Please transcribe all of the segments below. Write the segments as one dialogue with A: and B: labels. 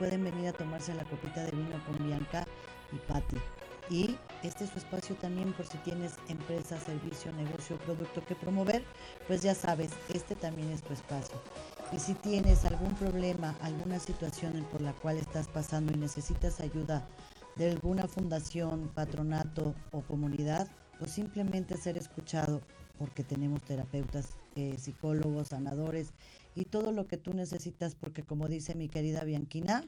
A: pueden venir a tomarse la copita de vino con Bianca y Patti. Y este es su espacio también por si tienes empresa, servicio, negocio, producto que promover, pues ya sabes, este también es tu espacio. Y si tienes algún problema, alguna situación por la cual estás pasando y necesitas ayuda de alguna fundación, patronato o comunidad, o simplemente ser escuchado, porque tenemos terapeutas, eh, psicólogos, sanadores y todo lo que tú necesitas, porque como dice mi querida Bianquina,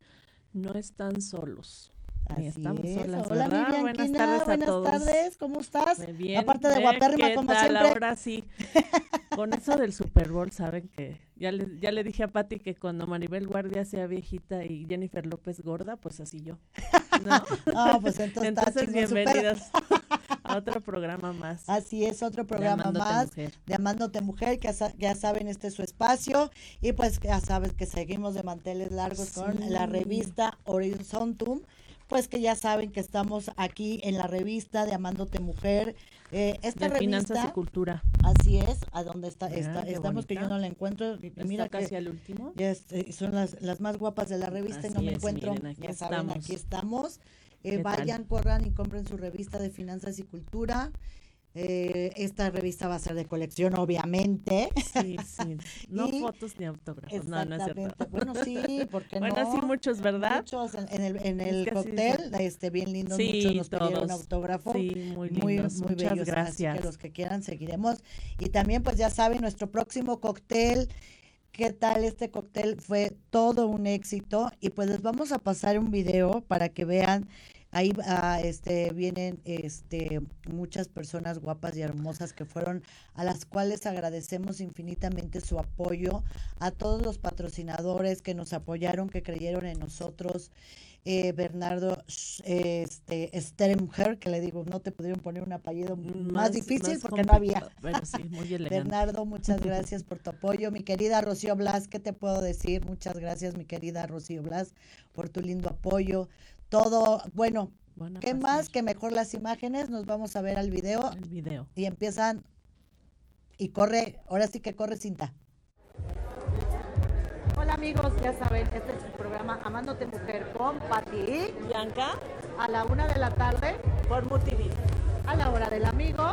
B: no están solos.
A: Así estamos solas, Hola, mi buenas tardes buenas tardes, ¿cómo estás?
B: Bien,
A: Aparte de guapérrima, como siempre.
B: Ahora sí, con eso del Super Bowl, saben que ya le, ya le dije a Patti que cuando Maribel Guardia sea viejita y Jennifer López gorda, pues así yo.
A: No, pues entonces,
B: entonces bienvenidas a otro programa más.
A: Así es, otro programa más de Amándote Mujer, que ya saben, este es su espacio. Y pues ya sabes que seguimos de manteles largos con la revista Horizontum pues que ya saben que estamos aquí en la revista de Amándote Mujer. Eh, esta
B: de Finanzas y Cultura.
A: Así es, a donde está, estamos que yo no la encuentro.
B: Mira casi al último.
A: Eh, son las, las más guapas de la revista y no me encuentro. ya saben, aquí estamos. Eh, vayan, corran y compren su revista de Finanzas y Cultura. Eh, esta revista va a ser de colección, obviamente.
B: Sí, sí. No fotos ni autógrafos. No, no es cierto.
A: Bueno, sí, porque
B: bueno, sí, muchos, ¿verdad?
A: Muchos en, el, en el cóctel, este, bien lindo. muchos nos todos. pidieron autógrafo.
B: Sí, muy lindos. Muy, Muchas gracias.
A: que los que quieran seguiremos. Y también, pues ya saben, nuestro próximo cóctel. ¿Qué tal este cóctel? Fue todo un éxito. Y pues les vamos a pasar un video para que vean Ahí ah, este, vienen este, muchas personas guapas y hermosas que fueron, a las cuales agradecemos infinitamente su apoyo, a todos los patrocinadores que nos apoyaron, que creyeron en nosotros. Eh, Bernardo este, que le digo, no te pudieron poner un apellido más, difícil porque no había. Bernardo, muchas gracias por tu apoyo. Mi querida Rocío Blas, ¿qué te puedo decir? Muchas gracias, mi querida Rocío Blas, por tu lindo apoyo todo, bueno, ¿qué más que mejor las imágenes? Nos vamos a ver al video.
B: El video.
A: Y empiezan, y corre, ahora sí que corre cinta. Hola amigos, ya saben, este es el programa Amándote Mujer con Pati.
B: Bianca.
A: A la una de la tarde.
B: Por MUTV.
A: A la hora del amigo.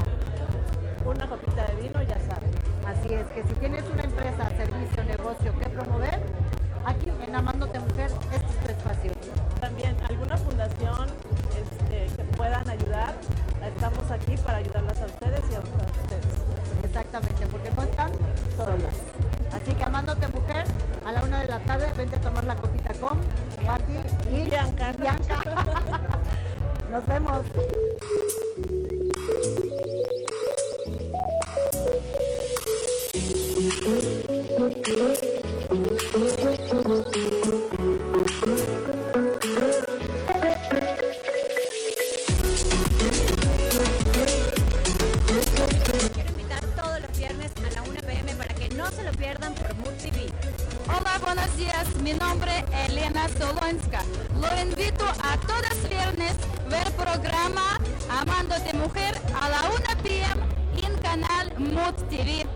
B: Una copita de vino, ya saben.
A: Así es, que si tienes una empresa, servicio, negocio que promover, aquí en Amándote Mujer, este es tu espacio.
B: También alguna fundación este, que puedan ayudar, estamos aquí para ayudarlas a ustedes y a ustedes.
A: Exactamente, porque no están solas. Así que Amándote Mujer, a la una de la tarde, vente a tomar la copita con Pati y
B: Bianca.
A: Bianca. Nos vemos.
C: Buenos días. Mi nombre es Elena Solonska. Lo invito a todas viernes ver programa Amándote Mujer a la 1 p.m. en canal Mood TV.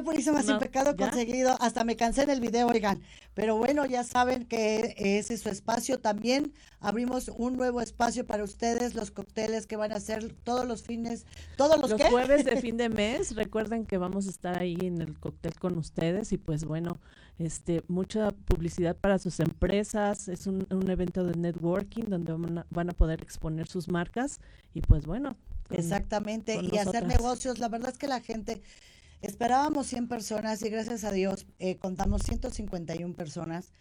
A: María Purísima, sin
B: No,
A: pecado
B: ¿ya?
A: conseguido. Hasta me cansé del video, oigan. Pero bueno, ya saben que ese es su espacio. También abrimos un nuevo espacio para ustedes, los cócteles que van a hacer todos los fines, todos los,
B: jueves de fin de mes, recuerden que vamos a estar ahí en el cóctel con ustedes y pues bueno, este mucha publicidad para sus empresas, es un, un evento de networking donde van a, van a poder exponer sus marcas y pues bueno. con-
A: Exactamente,
B: con
A: y hacer negocios. La verdad es que la gente, esperábamos 100 personas y gracias a Dios eh, contamos 151 personas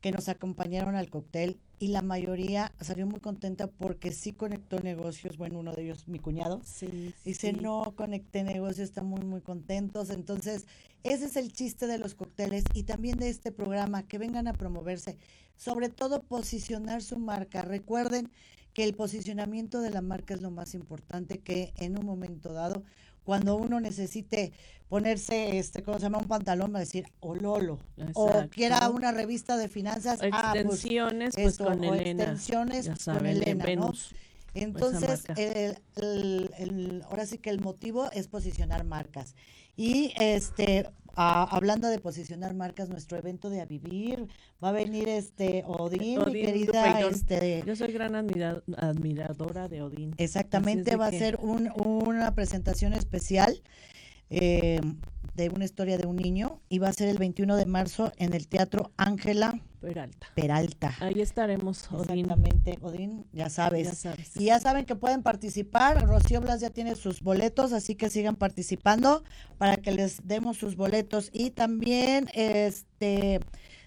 A: que nos acompañaron al cóctel y la mayoría salió muy contenta porque sí conectó negocios. Bueno, uno de ellos, mi cuñado,
B: Sí,
A: dice,
B: sí.
A: no, conecté negocios, están muy, muy contentos. Entonces, ese es el chiste de los cócteles y también de este programa, que vengan a promoverse, sobre todo posicionar su marca. Recuerden que el posicionamiento de la marca es lo más importante que en un momento dado, cuando uno necesite ponerse, este, ¿cómo se llama? Un pantalón, va a decir, o Lolo, o quiera una revista de finanzas, ah, pues,
B: Extensiones, pues, con
A: o
B: Elena.
A: extensiones con
B: saben, de
A: Elena, ¿no?
B: Venus.
A: Entonces, el, el- el- ahora sí que el motivo es posicionar marcas. Y este, a- hablando de posicionar marcas, nuestro evento de A Vivir, va a venir este Odín, mi querida, este,
B: Yo soy gran admira- admiradora de Odín.
A: exactamente, va a
B: que-
A: ser un- una presentación especial eh, de una historia de un niño y va a ser el 21 de marzo en el Teatro Ángela
B: Peralta.
A: Peralta.
B: Ahí estaremos, Odín.
A: Exactamente, Odín, ya sabes.
B: Ya sabes.
A: Y ya saben que pueden participar. Rocío Blas ya tiene sus boletos, así que sigan participando para que les demos sus boletos. Y también, este,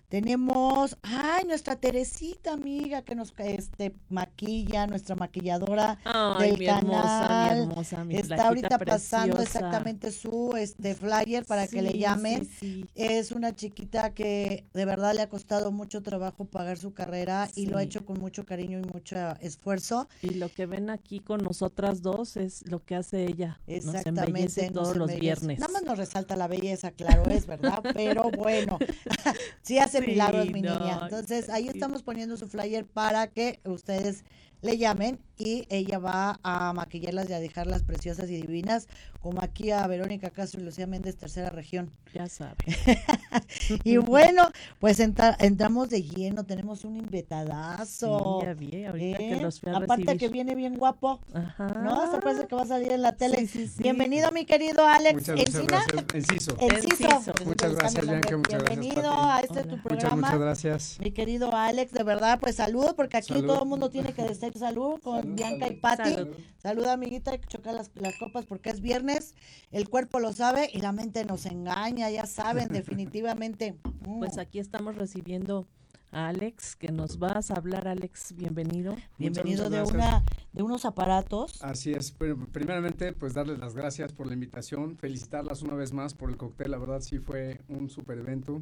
A: tenemos, ay, nuestra Teresita, amiga, que nos este, maquilla, nuestra maquilladora
B: Ay,
A: del
B: mi hermosa,
A: canal.
B: mi hermosa, mi
A: Está ahorita pasando exactamente su este flyer para que le llamen.
B: sí, sí.
A: Es una chiquita que de verdad le ha costado mucho trabajo pagar su carrera y lo ha hecho con mucho cariño y mucho esfuerzo.
B: Y lo que ven aquí con nosotras dos es lo que hace ella. Nos
A: Exactamente. nos
B: todos los viernes.
A: Nada más nos resalta la belleza, claro es, ¿verdad? Pero bueno, sí hace
B: Sí,
A: milagros mi
B: no,
A: niña. Entonces ahí estamos poniendo su flyer para que ustedes le llamen y ella va a maquillarlas y a dejarlas preciosas y divinas, como aquí a Verónica Castro y Lucía Méndez, tercera región.
B: Ya saben.
A: Y bueno, pues entra- entramos de lleno, tenemos un invitadazo.
B: Sí, ya vi, ahorita que
A: ¿eh?
B: los fui a
A: Aparte que
B: recibir.
A: viene bien guapo,
B: Ajá.
A: ¿no? Hasta parece que va a salir en la tele.
B: Sí, sí, sí.
A: Bienvenido, mi querido Alex
D: Muchas, muchas
A: Encina.
D: gracias. Enciso.
A: Enciso.
B: Enciso.
D: Muchas gracias, Bianca, muchas gracias,
A: Bienvenido
D: Pati.
A: a este
B: Hola.
A: tu
B: Muchas,
D: Muchas,
A: programa.
D: muchas gracias.
A: Mi querido Alex, de verdad, pues salud, porque aquí
D: Salud.
A: todo el mundo tiene que decir salud con Bianca y. Pati.
B: Salud.
A: Salud, amiguita, hay que chocar las, las copas porque es viernes, el cuerpo lo sabe y la mente nos engaña, ya saben, definitivamente. Mm.
B: Pues aquí estamos recibiendo a Alex, que nos vas a hablar, Alex. Bienvenido.
A: Bienvenido
D: muchas
A: de una de unos aparatos.
D: Así es. Pero primeramente, pues darles las gracias por la invitación, felicitarlas una vez más por el cóctel. La verdad sí fue un super evento.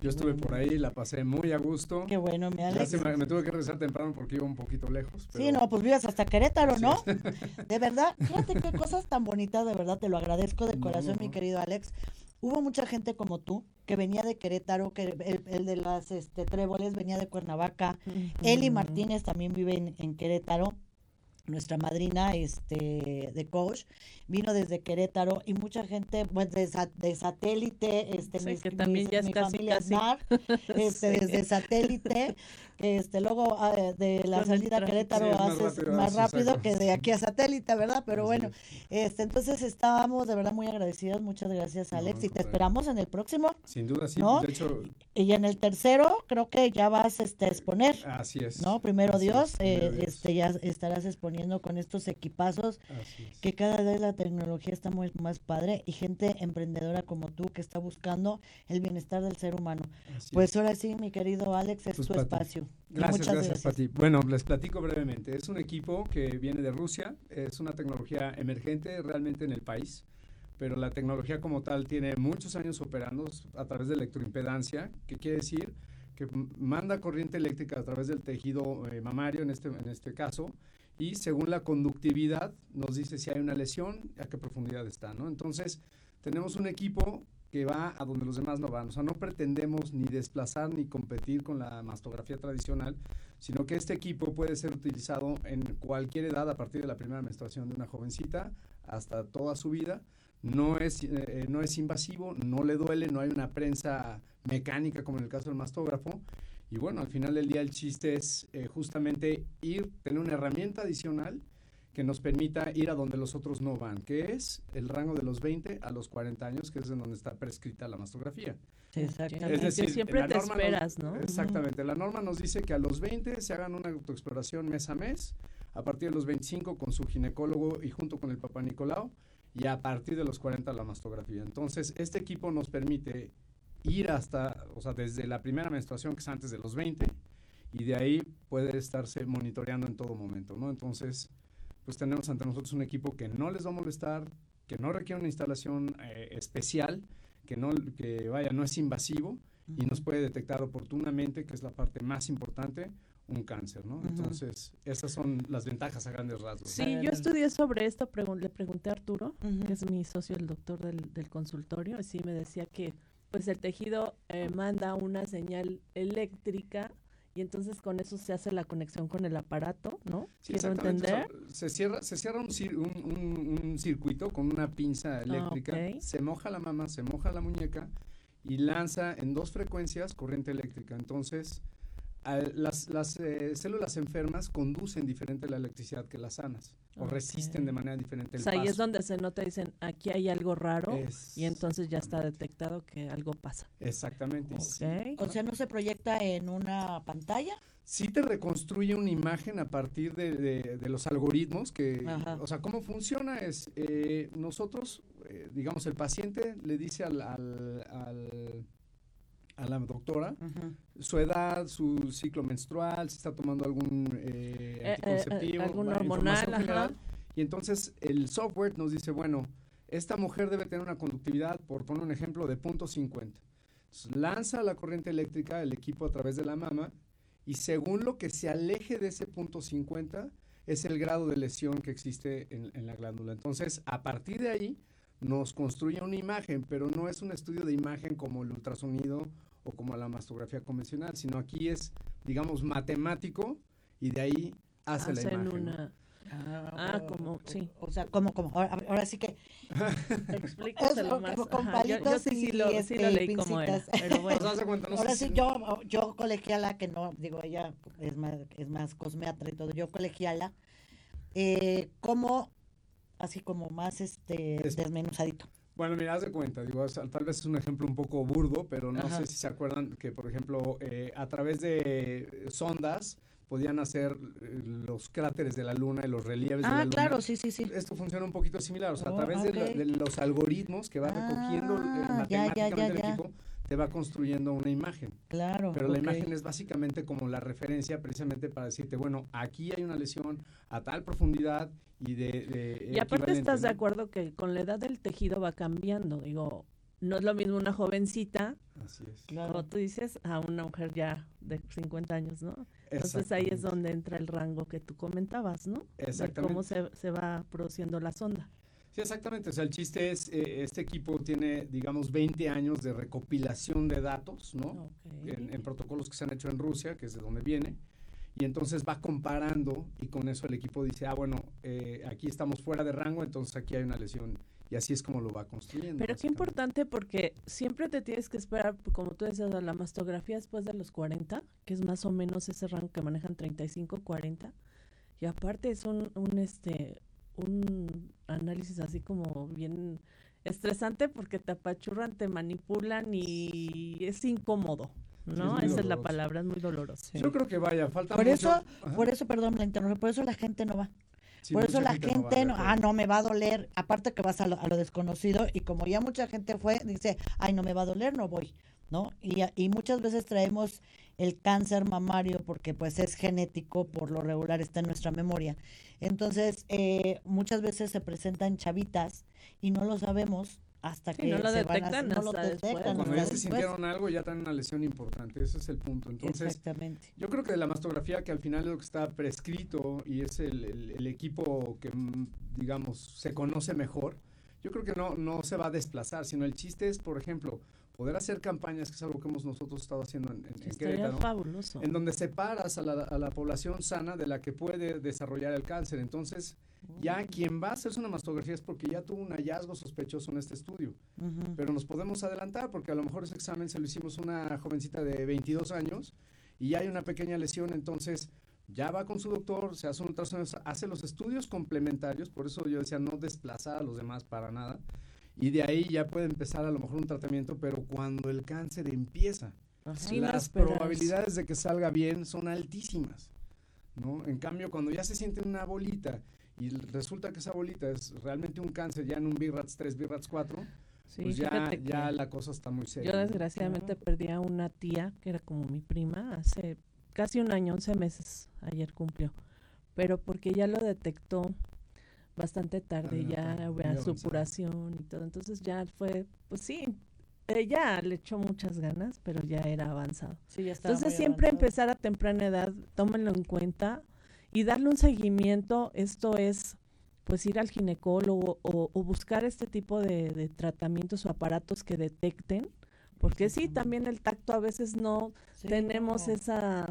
D: Yo estuve por ahí, la pasé muy a gusto.
A: Qué bueno, mi Alex.
D: Lástima que me tuve que regresar temprano porque iba un poquito lejos.
A: Sí, no, pues vives hasta Querétaro, ¿no? De verdad, fíjate qué cosas tan bonitas, de verdad, te lo agradezco de
D: No,
A: corazón,
D: no,
A: mi querido Alex. Hubo mucha gente como tú que venía de Querétaro, que el, el de las este, tréboles venía de Cuernavaca. Eli. Martínez también vive en, en Querétaro. Nuestra madrina este, de coach vino desde Querétaro y mucha gente pues, de, de satélite, este,
B: Sí,
A: mis-
B: que también
A: mis-
B: ya
A: mi familia
B: casi.
A: Este,
B: Sí.
A: desde satélite, este, luego ah, de la salida a. Querétaro
D: Sí, es más
A: haces
D: rápido,
A: más rápido que de aquí a satélite, ¿verdad? Pero bueno,
D: es.
A: este, entonces estábamos de verdad muy agradecidas, muchas gracias Alex
D: al
A: y te esperamos en el próximo.
D: Sin duda, sí.
A: ¿No?
D: De hecho,
A: Y en el tercero creo que ya vas este, a exponer.
D: así es.
A: ¿no? Primero
D: Así es,
A: Dios,
D: primero
A: eh,
D: Dios.
A: este ya estarás exponiendo con estos equipazos
D: es.
A: que cada vez la tecnología está muy más padre y gente emprendedora como tú que está buscando el bienestar del ser humano.
D: Así
A: Pues
D: es.
A: ahora sí, mi querido Alex, es
D: Pues,
A: tu
D: Pati,
A: espacio.
D: Gracias,
A: muchas
D: gracias, Pati. Bueno, les platico brevemente. Es un equipo que viene de Rusia, es una tecnología emergente realmente en el país, pero la tecnología como tal tiene muchos años operando a través de electroimpedancia, que quiere decir que manda corriente eléctrica a través del tejido eh, mamario en este, en este caso, y según la conductividad nos dice si hay una lesión, a qué profundidad está, ¿no? Entonces, tenemos un equipo que va a donde los demás no van. O sea, no pretendemos ni desplazar ni competir con la mastografía tradicional, sino que este equipo puede ser utilizado en cualquier edad a partir de la primera menstruación de una jovencita hasta toda su vida. No es, eh, no es invasivo, no le duele, no hay una prensa mecánica como en el caso del mastógrafo. Y bueno, al final del día el chiste es eh, justamente ir, tener una herramienta adicional que nos permita ir a donde los otros no van, que es el rango de los 20 a los 40 años, que es en donde está prescrita la mastografía.
B: Exactamente.
D: Es decir,
B: siempre
D: la
B: te
D: norma nos-
B: esperas, ¿no?
D: Exactamente. La norma nos dice que a los 20 se hagan una autoexploración mes a mes, a partir de los 25 con su ginecólogo y junto con el papá Nicolau, y a partir de los 40 la mastografía. Entonces, este equipo nos permite ir hasta, o sea, desde la primera menstruación, que es antes de los 20, y de ahí puede estarse monitoreando en todo momento, ¿no? Entonces, pues tenemos ante nosotros un equipo que no les va a molestar, que no requiere una instalación eh, especial, que no, que vaya, no es invasivo y nos puede detectar oportunamente, que es la parte más importante, un cáncer, ¿no? Entonces, esas son las ventajas a grandes rasgos.
B: Sí, yo estudié sobre esto, pregun- le pregunté a Arturo, que es mi socio, el doctor del, del consultorio, y sí me decía que pues el tejido eh, manda una señal eléctrica y entonces con eso se hace la conexión con el aparato, ¿no?
D: Sí,
B: Quiero
D: exactamente. o sea,
B: entender.
D: se cierra, se cierra un, cir- un- un- un circuito con una pinza eléctrica,
B: ok.
D: se moja la mama, se moja la muñeca y lanza en dos frecuencias corriente eléctrica. Entonces, las, las, eh, células enfermas conducen diferente la electricidad que las sanas o resisten de manera diferente
B: O
D: el
B: sea, ahí es donde se nota, dicen, aquí hay algo raro y entonces ya está detectado que algo pasa.
D: Exactamente. y sí-
B: Ok.
A: O sea, no se proyecta en una pantalla.
D: sí te reconstruye una imagen a partir de, de- de los algoritmos que,
A: Ajá.
D: o sea, cómo funciona es, eh, nosotros, eh, digamos, el paciente le dice al, al- al- a la doctora su edad, su ciclo menstrual, si está tomando algún eh,
B: Eh, eh,
D: anticonceptivo,
B: algún hormonal,
D: general. Y entonces el software nos dice, bueno, esta mujer debe tener una conductividad, por poner un ejemplo, de punto .50. Entonces, lanza la corriente eléctrica el equipo a través de la mama y según lo que se aleje de ese punto .50 es el grado de lesión que existe en, en la glándula. Entonces, a partir de ahí nos construye una imagen, pero no es un estudio de imagen como el ultrasonido o como la mastografía convencional, sino aquí es, digamos, matemático y de ahí hace la
B: Hacen
D: imagen. ¿no?
B: una... Ah, como, sí.
A: O sea, como, como. Ahora, ahora sí que.
B: Explícaselo más.
A: como con
B: Ajá, yo, yo sí, sí
A: y,
B: lo, sí
A: este,
B: lo leí como era, pero bueno.
D: Pues cuenta, no
A: Ahora
D: sé
A: sí,
D: si-
A: yo, yo colegiala, que no, digo, ella es más, es más cosmeatra y todo, yo colegiala, eh, como, así como más este
D: Es-
A: desmenuzadito.
D: Bueno, mira, haz de cuenta, digo, tal vez es un ejemplo un poco burdo, pero no
A: Ajá.
D: sé si se acuerdan que, por ejemplo, eh, a través de sondas podían hacer eh, los cráteres de la luna y los relieves de la
A: Ah,
D: luna.
A: claro, sí, sí, sí.
D: Esto funciona un poquito similar, o sea, a
A: Oh,
D: través de, la- los algoritmos que va recogiendo eh,
A: Ah, ya, ya,
D: matemáticamente
A: ya, ya.
D: el equipo, te va construyendo una imagen.
A: Claro.
D: Pero la imagen es básicamente como la referencia precisamente para decirte, bueno, aquí hay una lesión a tal profundidad y de... de
B: Y aparte estás de acuerdo que con la edad del tejido va cambiando. Digo, no es lo mismo una jovencita,
D: Así es.
A: Claro.
B: como tú dices, a una mujer ya de 50 años, ¿no? Entonces ahí es donde entra el rango que tú comentabas, ¿no? De
D: Exactamente.
B: cómo se, se va produciendo la sonda.
D: Sí, exactamente. O sea, el chiste es, eh, este equipo tiene, digamos, 20 años de recopilación de datos, ¿no? En, en protocolos que se han hecho en Rusia, que es de donde viene. Y entonces va comparando y con eso el equipo dice, ah, bueno, eh, aquí estamos fuera de rango, entonces aquí hay una lesión. Y así es como lo va construyendo.
B: Pero qué importante porque siempre te tienes que esperar, como tú decías, a la mastografía después de los 40, que es más o menos ese rango que manejan 35, 40. Y aparte es un, un, este, un análisis así como bien estresante porque te apachurran, te manipulan y es incómodo, ¿no? Esa es la palabra, es muy doloroso.
D: Yo creo que vaya, falta
A: Por
D: mucho.
A: eso,
D: Ajá.
A: por eso, perdón, la interrumpo, por eso la gente no va.
D: Sí,
A: por eso la
D: no va,
A: gente no,
D: acuerdo.
A: ah, no me va a doler, aparte que vas a lo, a lo desconocido y como ya mucha gente fue, dice, ay, no me va a doler, no voy, ¿no? Y muchas veces traemos el cáncer mamario porque pues es genético, por lo regular está en nuestra memoria. Entonces, eh, muchas veces se presentan chavitas y no lo sabemos hasta
B: Sí,
A: que
B: no lo
A: se van a-
B: detectan
A: no lo
B: después.
A: detectan
D: Cuando ya se sintieron algo, ya tienen una lesión importante. Ese es el punto. Entonces,
A: Exactamente.
D: Yo creo que de la mastografía, que al final es lo que está prescrito y es el, el- el equipo que, mm, digamos, se conoce mejor, yo creo que no, no se va a desplazar, sino el chiste es, por ejemplo, poder hacer campañas, que es algo que hemos nosotros estado haciendo en, en- en Querétaro,
B: fabuloso.
D: en donde separas a la, a la población sana de la que puede desarrollar el cáncer. Entonces, Ya quien va a hacerse una mastografía es porque ya tuvo un hallazgo sospechoso en este estudio. Pero nos podemos adelantar porque a lo mejor ese examen se lo hicimos a una jovencita de 22 años y ya hay una pequeña lesión, entonces ya va con su doctor, se hace un ultrasonido, hace los estudios complementarios, por eso yo decía no desplazar a los demás para nada. Y de ahí ya puede empezar a lo mejor un tratamiento, pero cuando el cáncer empieza,
A: Ajá.
B: No
D: las probabilidades de que salga bien son altísimas, ¿no? En cambio, cuando ya se siente una bolita y resulta que esa bolita es realmente un cáncer ya en un BRATS 3, BRATS 4,
B: Sí,
D: pues ya, ya la cosa está muy seria.
B: yo
D: ¿no?
B: desgraciadamente perdí a una tía que era como mi prima hace casi un año, 11 meses, ayer cumplió, pero porque ya lo detectó bastante tarde,
D: Ah,
B: ya había
D: avanzado.
B: supuración y todo, entonces ya fue, pues sí, ella le echó muchas ganas, pero ya era avanzado.
A: Sí, ya estaba
B: Entonces siempre
A: avanzado.
B: empezar a temprana edad, tómenlo en cuenta y darle un seguimiento, esto es pues ir al ginecólogo o, o buscar este tipo de, de tratamientos o aparatos que detecten, porque sí, también el tacto a veces no
A: Sí,
B: tenemos
A: no.
B: esa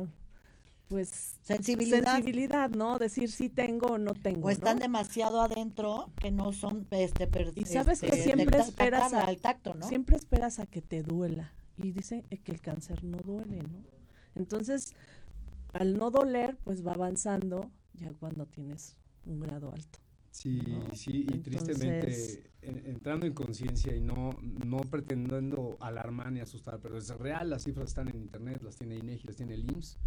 B: pues
A: sensibilidad.
B: sensibilidad, ¿no? Decir si tengo o no tengo.
A: o están
B: ¿no?
A: demasiado adentro que no son este per-
B: Y sabes que
A: este,
B: siempre esperas a-
A: al tacto, ¿no?
B: Siempre esperas a que te duela y dicen eh, que el cáncer no duele, ¿no? Entonces, al no doler, pues va avanzando ya cuando tienes un grado alto.
D: Sí,
B: ¿no?
D: sí, y
B: Entonces-
D: tristemente en- entrando en conciencia y no, no pretendiendo alarmar ni asustar, pero es real, las cifras están en internet, las tiene INEGI, las tiene el IMSS,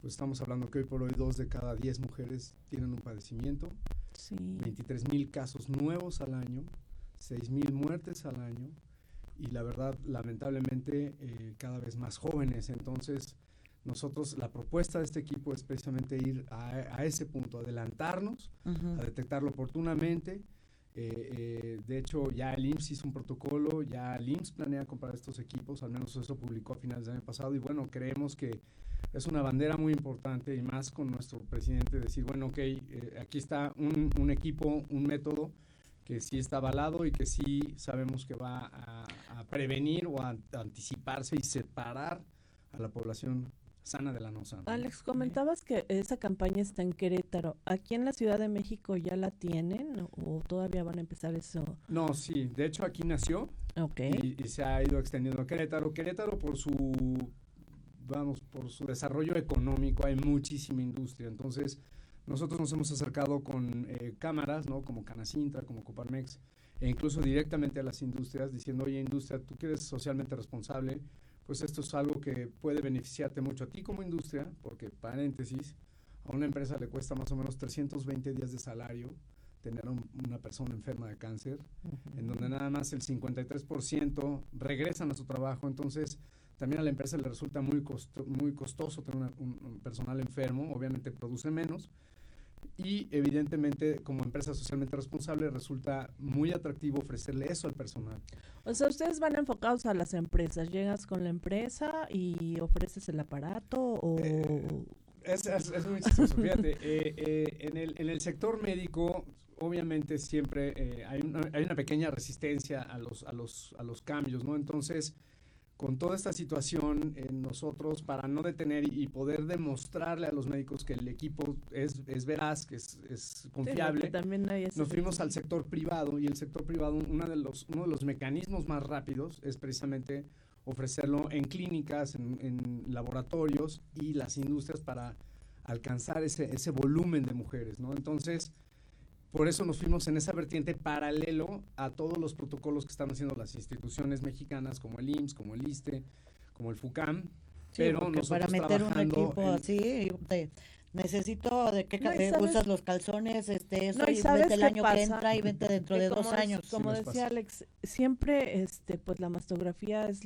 D: pues estamos hablando que hoy por hoy dos de cada diez mujeres tienen un padecimiento,
B: Sí.
D: 23 mil casos nuevos al año, 6 mil muertes al año y la verdad, lamentablemente, eh, cada vez más jóvenes. Entonces, nosotros, la propuesta de este equipo es precisamente ir a, a ese punto, adelantarnos,
A: Ujú.
D: a detectarlo oportunamente. Eh, eh, de hecho, ya el IMSS hizo un protocolo, ya el IMSS planea comprar estos equipos, al menos eso publicó a finales del año pasado, y bueno, creemos que es una bandera muy importante y más con nuestro presidente decir, bueno, ok, eh, aquí está un, un equipo, un método que sí está avalado y que sí sabemos que va a, a prevenir o a, anticiparse y separar a la población sana de la no sana.
B: Alex, comentabas que esa campaña está en Querétaro. ¿Aquí en la Ciudad de México ya la tienen o todavía van a empezar eso?
D: No, sí, de hecho aquí nació, y se ha ido extendiendo a Querétaro. Querétaro por su, vamos, por su desarrollo económico hay muchísima industria. Entonces, nosotros nos hemos acercado con eh, cámaras, ¿no? Como Canacintra, como Coparmex, e incluso directamente a las industrias, diciendo, oye, industria, tú que eres socialmente responsable, pues esto es algo que puede beneficiarte mucho a ti como industria, porque, paréntesis, a una empresa le cuesta más o menos 320 días de salario tener un- una persona enferma de cáncer en donde nada más el 53% regresan a su trabajo, entonces también a la empresa le resulta muy, costo- muy costoso tener una- un, un personal enfermo, obviamente produce menos, y evidentemente como empresa socialmente responsable resulta muy atractivo ofrecerle eso al personal.
B: O sea, ustedes van enfocados a las empresas. Llegas con la empresa y ofreces el aparato o...
D: Eh, Es, es- es muy chistoso, fíjate, eh, eh, en, el, en el sector médico obviamente siempre hay, una, hay una pequeña resistencia a los, a, los, a los cambios, ¿no? Entonces, con toda esta situación, eh, nosotros para no detener y, poder demostrarle a los médicos que el equipo es, es veraz, que es, confiable,
B: también
D: nos fuimos al sector privado y el sector privado, uno de los, uno de los mecanismos más rápidos es precisamente ofrecerlo en clínicas, en, en laboratorios y las industrias para alcanzar ese, ese volumen de mujeres, ¿no? Entonces, por eso nos fuimos en esa vertiente paralelo a todos los protocolos que están haciendo las instituciones mexicanas como el IMSS, como el ISTE, como el FUCAM,
A: Sí,
D: pero
A: porque para
D: nosotros
A: meter un equipo
D: en-
A: así, de- necesito de qué
B: No,
A: eh, usas los calzones, este, eso,
B: No, y
A: vete el año que entra y vete dentro de dos años.
B: Como
D: nos
B: decía
D: pasa.
B: Alex, siempre este pues la mastografía es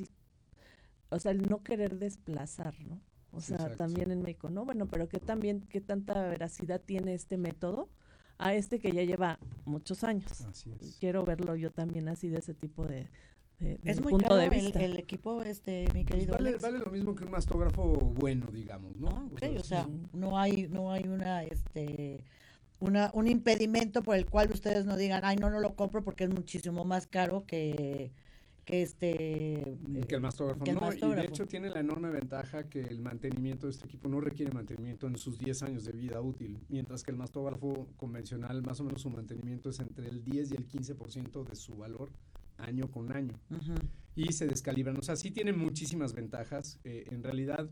B: o sea, el no querer desplazar, ¿no? O
D: Sí,
B: sea,
D: exacto.
B: también el médico, ¿no? Bueno, pero qué también qué tanta veracidad tiene este método a este que ya lleva muchos años.
D: Así es.
B: Quiero verlo yo también así de ese tipo de, de-
A: Es
B: de
A: muy
B: punto
A: caro
B: de
A: el,
B: vista.
A: el equipo, este, mi
D: Pues
A: querido
D: vale,
A: Alex.
D: vale lo mismo que un mastógrafo bueno, digamos, ¿no?
A: Ah, o sea,
B: sí.
A: no hay, no hay una, este, una, un impedimento por el cual ustedes no digan, ay, no, no lo compro porque es muchísimo más caro que, que este
D: que el mastógrafo.
A: que el
D: no, y de
A: mastógrafo.
D: hecho tiene la enorme ventaja que el mantenimiento de este equipo no requiere mantenimiento en sus 10 años de vida útil, mientras que el mastógrafo convencional, más o menos su mantenimiento es entre el 10 y el 15% de su valor año con año. Y se descalibran. O sea, sí tiene muchísimas ventajas. Eh, en realidad,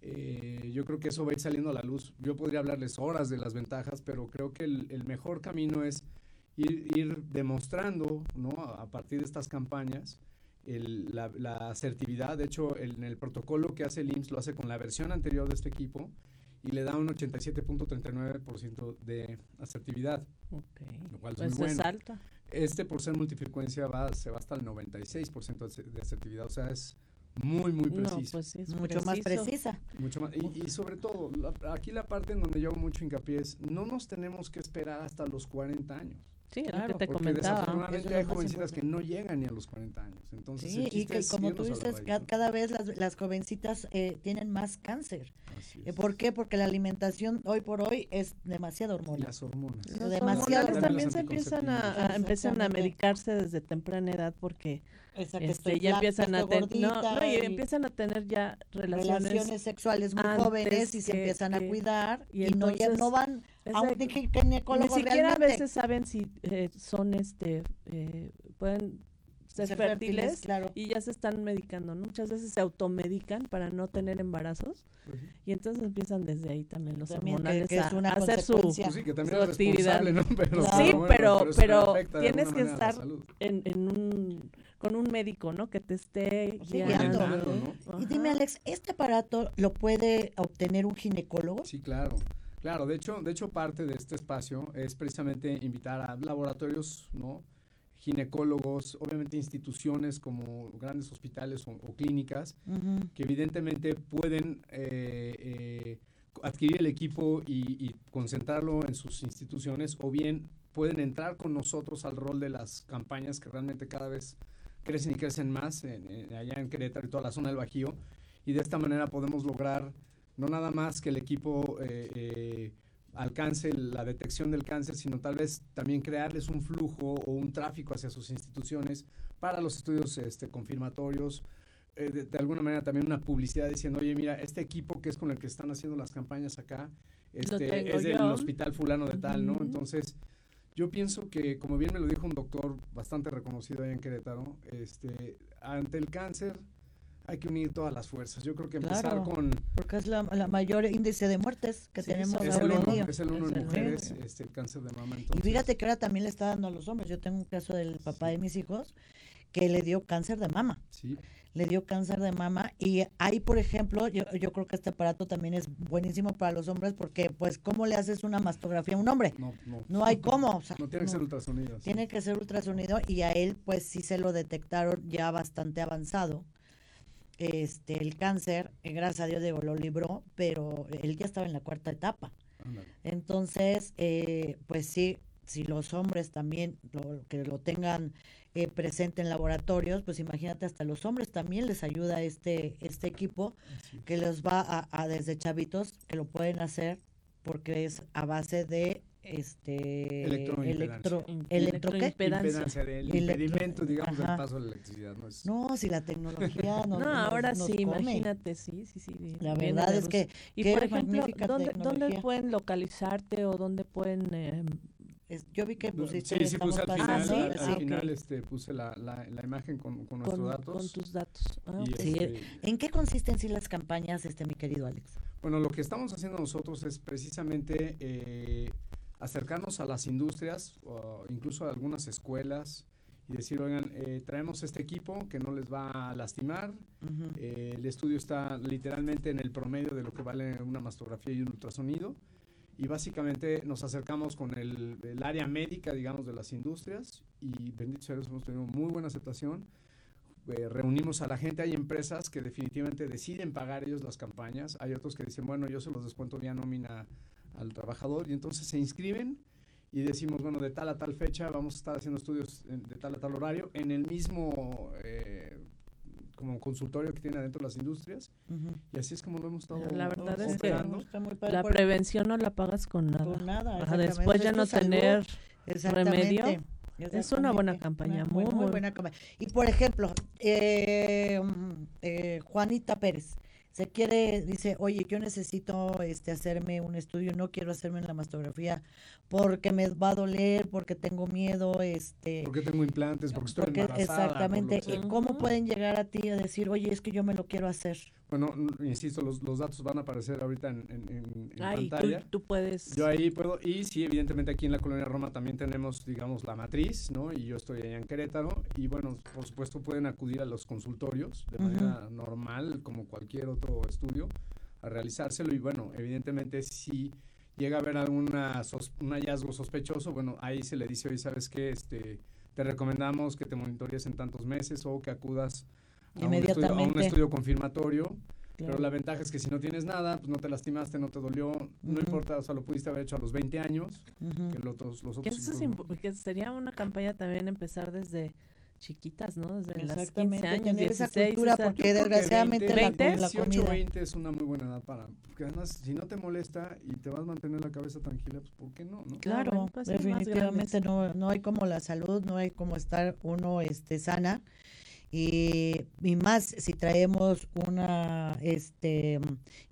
D: eh, yo creo que eso va a ir saliendo a la luz. Yo podría hablarles horas de las ventajas, pero creo que el, el mejor camino es ir, ir demostrando, ¿no? A, partir de estas campañas, el- la, la asertividad. De hecho, el- en el protocolo que hace el IMSS lo hace con la versión anterior de este equipo y le da un 87.39% de asertividad.
B: Ok.
D: Lo cual es
B: Pues
D: muy
B: es
D: bueno.
B: alta.
D: Este, por ser multifrecuencia, va, se va hasta el 96% de ase- de asertividad. O sea, es muy, muy
B: No,
D: preciso.
B: pues sí, es
A: mucho más precisa.
D: Mucho más. Y, y sobre todo, la- aquí la parte en donde yo hago mucho hincapié es, no nos tenemos que esperar hasta los 40 años.
B: Sí, es lo
A: Claro,
B: que te
D: Porque
B: comentaba.
D: desafortunadamente hay jovencitas que no llegan ni a los 40 años. Entonces,
A: Sí, y que como tú dices,
D: raíz, ¿no?
A: cada vez las, las jovencitas eh, tienen más cáncer.
D: Así
A: Eh,
D: es.
A: ¿Por qué? Porque la alimentación hoy por hoy es demasiado
D: Y
A: hormonal.
D: las hormonas.
B: Los
A: demasiado.
B: hormonales
A: También
B: se empiezan a, a- empiezan a medicarse desde temprana edad porque
A: Esa que
B: este,
A: estoy
B: ya empiezan a tener no, y
A: y
B: empiezan a tener ya relaciones,
A: relaciones sexuales muy jóvenes y se
B: que-
A: empiezan a cuidar
B: y
A: y, no, ya
B: entonces,
A: no van a un ginecólogo
B: ni siquiera a veces saben si eh, son este eh, pueden ser,
A: Ser
B: fértiles,
A: fértiles, claro.
B: y ya se están medicando ¿no? muchas veces se automedican para no tener embarazos y entonces empiezan desde ahí también los
A: También
B: hormonales
A: que es
B: a,
A: una
B: a hacer su.
D: Pues sí, que también
B: su
D: es
B: actividad.
D: responsable, ¿no? Pero,
A: Claro.
B: Sí,
D: bueno,
B: pero- pero tienes que estar en, en un con un médico no que te esté
A: Sí,
B: guiando
A: guiando,
D: ¿no?
A: Y dime. Alex, ¿este aparato lo puede obtener un ginecólogo?
D: Sí, claro. Claro, de hecho, de hecho parte de este espacio es precisamente invitar a laboratorios, ¿no? ginecólogos, obviamente instituciones como grandes hospitales o, o clínicas que evidentemente pueden eh, eh, adquirir el equipo y, y concentrarlo en sus instituciones o bien pueden entrar con nosotros al rol de las campañas que realmente cada vez crecen y crecen más en- en- allá en Querétaro y toda la zona del Bajío y de esta manera podemos lograr no nada más que el equipo eh, eh, alcance la detección del cáncer, sino tal vez también crearles un flujo o un tráfico hacia sus instituciones para los estudios este, confirmatorios, eh, de, de alguna manera también una publicidad diciendo, oye, mira, este equipo que es con el que están haciendo las campañas acá, este, es del
B: yo.
D: hospital fulano de tal, ¿no? Entonces, yo pienso que, como bien me lo dijo un doctor bastante reconocido allá en Querétaro, este, ante el cáncer hay que unir todas las fuerzas. Yo creo que empezar
A: Claro.
D: con...
A: Porque es la, la mayor índice de muertes que
B: Sí,
A: tenemos
D: Es el
A: ahora en
D: uno,
A: día.
D: es el uno
B: Es
D: en
B: el
D: mujeres, este, el cáncer de mama.
A: Y
D: Entonces,
A: fíjate que ahora también le está dando a los hombres. Yo tengo un caso del papá de mis hijos que le dio cáncer de mama.
D: Sí,
A: Le dio cáncer de mama y ahí, por ejemplo, yo, yo creo que este aparato también es buenísimo para los hombres porque, pues, ¿cómo le haces una mastografía a un hombre?
D: no, no.
A: No hay cómo. o sea,
D: No tiene que ser ultrasonido. sí.
A: Tiene que ser ultrasonido y a él pues sí se lo detectaron ya bastante avanzado. Este, el cáncer, eh, gracias a Dios digo, lo libró, pero él ya estaba en la cuarta etapa. Entonces, eh, pues sí, si los hombres también lo, que lo tengan eh, presente en laboratorios, pues imagínate, hasta los hombres también les ayuda este, este equipo que los va a, a desde chavitos, que lo pueden hacer porque es a base de este electro,
B: In-
A: electro ¿qué?
B: electroimpedancia.
D: Impedancia del
A: Electro-
D: impedimento, digamos,
A: Ajá.
D: del paso de la electricidad. No, es,
A: No, si la tecnología no,
B: no,
A: nos-
B: ahora
A: nos
B: sí,
A: come.
B: imagínate, sí, sí, sí.
A: La verdad es que
B: Y por ejemplo, ¿dónde, ¿dónde
A: tecnología.
B: pueden localizarte o dónde pueden eh,
A: es- yo vi que pusiste
D: sí, sí puse al final,
B: Ah,
D: al,
B: ¿sí?
D: al
B: Ah,
D: final este, puse la, la, la imagen con, con nuestros
B: con,
D: datos.
B: con tus datos? Ah.
A: Sí,
D: este,
A: ¿En qué consisten sí las campañas, este mi querido Alex?
D: Bueno, lo que estamos haciendo nosotros es precisamente eh, acercarnos a las industrias, o incluso a algunas escuelas, y decir, oigan, eh, traemos este equipo que no les va a lastimar. Eh, el estudio está literalmente en el promedio de lo que vale una mastografía y un ultrasonido. Y básicamente nos acercamos con el, el área médica, digamos, de las industrias. Y bendito sea Dios, hemos tenido muy buena aceptación. Eh, reunimos a la gente, hay empresas que definitivamente deciden pagar ellos las campañas, hay otros que dicen, bueno, yo se los descuento vía nómina al trabajador y entonces se inscriben y decimos, bueno, de tal a tal fecha vamos a estar haciendo estudios de tal a tal horario en el mismo eh, como consultorio que tiene adentro las industrias y así es como lo hemos estado
B: La verdad es que
D: operando.
B: La prevención no la pagas con nada.
A: por nada,
B: después ya no tener remedio. Es una buena campaña,
A: Una
B: muy, muy-
A: buena campaña. Y por ejemplo, eh, mm, eh, Juanita Pérez se quiere, dice, oye, yo necesito este hacerme un estudio, no quiero hacerme la mastografía porque me va a doler, porque tengo miedo, este,
D: Porque tengo implantes, porque estoy
A: porque
D: embarazada.
A: exactamente. ¿y ¿cómo pueden llegar a ti a decir, oye, es que yo me lo quiero hacer?
D: Bueno, insisto, los, los datos van a aparecer ahorita en, en- en- en
B: Ay, tú,
D: pantalla.
B: tú puedes.
D: Yo ahí puedo, y sí, evidentemente aquí en la colonia Roma también tenemos, digamos, la matriz, ¿no? Y yo estoy allá en Querétaro, y bueno, por supuesto pueden acudir a los consultorios de manera normal, como cualquier otro estudio, a realizárselo, y bueno, evidentemente si llega a haber un hallazgo sospechoso, bueno, ahí se le dice, oye, ¿sabes qué? Este, te recomendamos que te monitorees en tantos meses o que acudas a un estudio, a un
A: Inmediatamente.
D: estudio confirmatorio
B: Claro.
D: pero la ventaja es que si no tienes nada, pues no te lastimaste, no te dolió, no importa, o sea, lo pudiste haber hecho a los 20 años, que los otros, los otros
B: eso es que sería una campaña también empezar desde chiquitas, ¿no? Desde las 15
A: Exactamente,
B: años,
A: tener esa
B: 16,
A: cultura,
B: esa-
D: que
A: desgraciadamente la-
B: 20,
A: la
D: 18,
A: comida.
D: 20 es una muy buena edad para, porque además si no te molesta y te vas a mantener la cabeza tranquila, pues ¿por qué no? no?
A: Claro,
B: bueno, pues
A: definitivamente no, no hay como la salud, no hay como estar uno este sana y, y más si traemos una este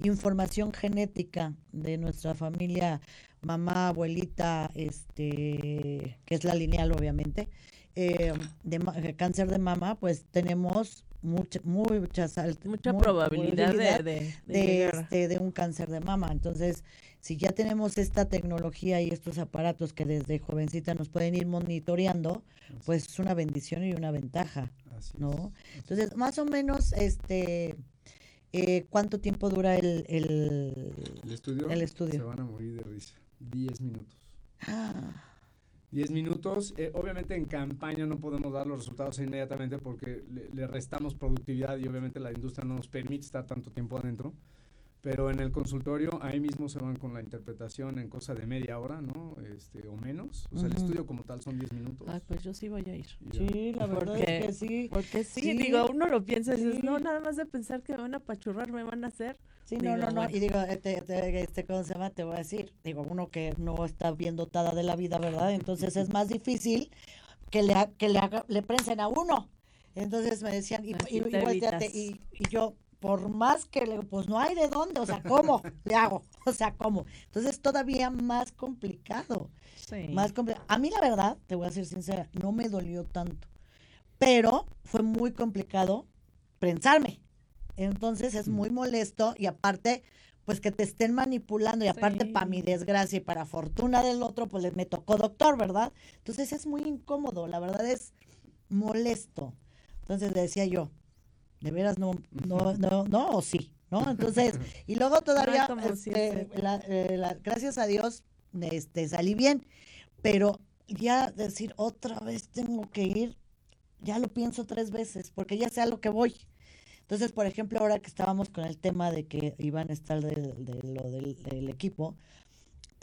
A: información genética de nuestra familia, mamá, abuelita, este que es la lineal obviamente, eh, de ma- eh, cáncer de mama, pues tenemos mucha, muchas alt-
B: mucha
A: muy-
B: probabilidad de,
A: probabilidad
B: de, de
A: de, este, de un cáncer de mama. Entonces, si ya tenemos esta tecnología y estos aparatos que desde jovencita nos pueden ir monitoreando, pues es una bendición y una ventaja,
D: Así es.
A: ¿no? Entonces, más o menos, este, eh, ¿cuánto tiempo dura el, el,
D: El estudio,
A: el estudio?
D: se van a morir de risa. 10 minutos.
A: Ah,
D: 10 minutos. eh, obviamente en campaña no podemos dar los resultados inmediatamente porque le, le restamos productividad y obviamente la industria no nos permite estar tanto tiempo adentro. Pero en el consultorio ahí mismo se van con la interpretación en cosa de media hora, ¿no? Este, o menos. O sea, el estudio como tal son 10 minutos.
B: Ay, pues yo sí voy a ir.
A: sí, la verdad
B: Porque-
A: es que sí.
B: Porque sí,
A: Sí.
B: digo, uno lo piensa y dices,
A: Sí.
B: no, nada más de pensar que me van a apachurrar, me van a hacer.
A: Sí, no,
B: Digo,
A: no, no. Y digo, este, este, este, ¿cómo se llama? Te voy a decir, digo, uno que no está bien dotada de la vida, ¿verdad? Entonces es más difícil que le, que le, haga, le prensen a uno. Entonces me decían, y, y, y, y yo, por más que le, pues no hay de dónde, o sea, ¿cómo le hago? O sea, ¿cómo? Entonces todavía más complicado.
B: Sí.
A: Más complicado. A mí la verdad, te voy a ser sincera, no me dolió tanto, pero fue muy complicado prensarme. Entonces es
D: Mm.
A: muy molesto y aparte, pues que te estén manipulando y aparte
B: Sí.
A: para mi desgracia y para fortuna del otro, pues me tocó doctor, ¿verdad? Entonces es muy incómodo, la verdad es molesto. Entonces le decía yo, de veras no, no, no, no, o sí, ¿no? Entonces, y luego todavía, este, la- eh, la- gracias a Dios, este, salí bien, pero ya decir otra vez tengo que ir, ya lo pienso tres veces, porque ya sé a lo que voy. Entonces, por ejemplo, ahora que estábamos con el tema de que iban a estar de, de lo del, del equipo,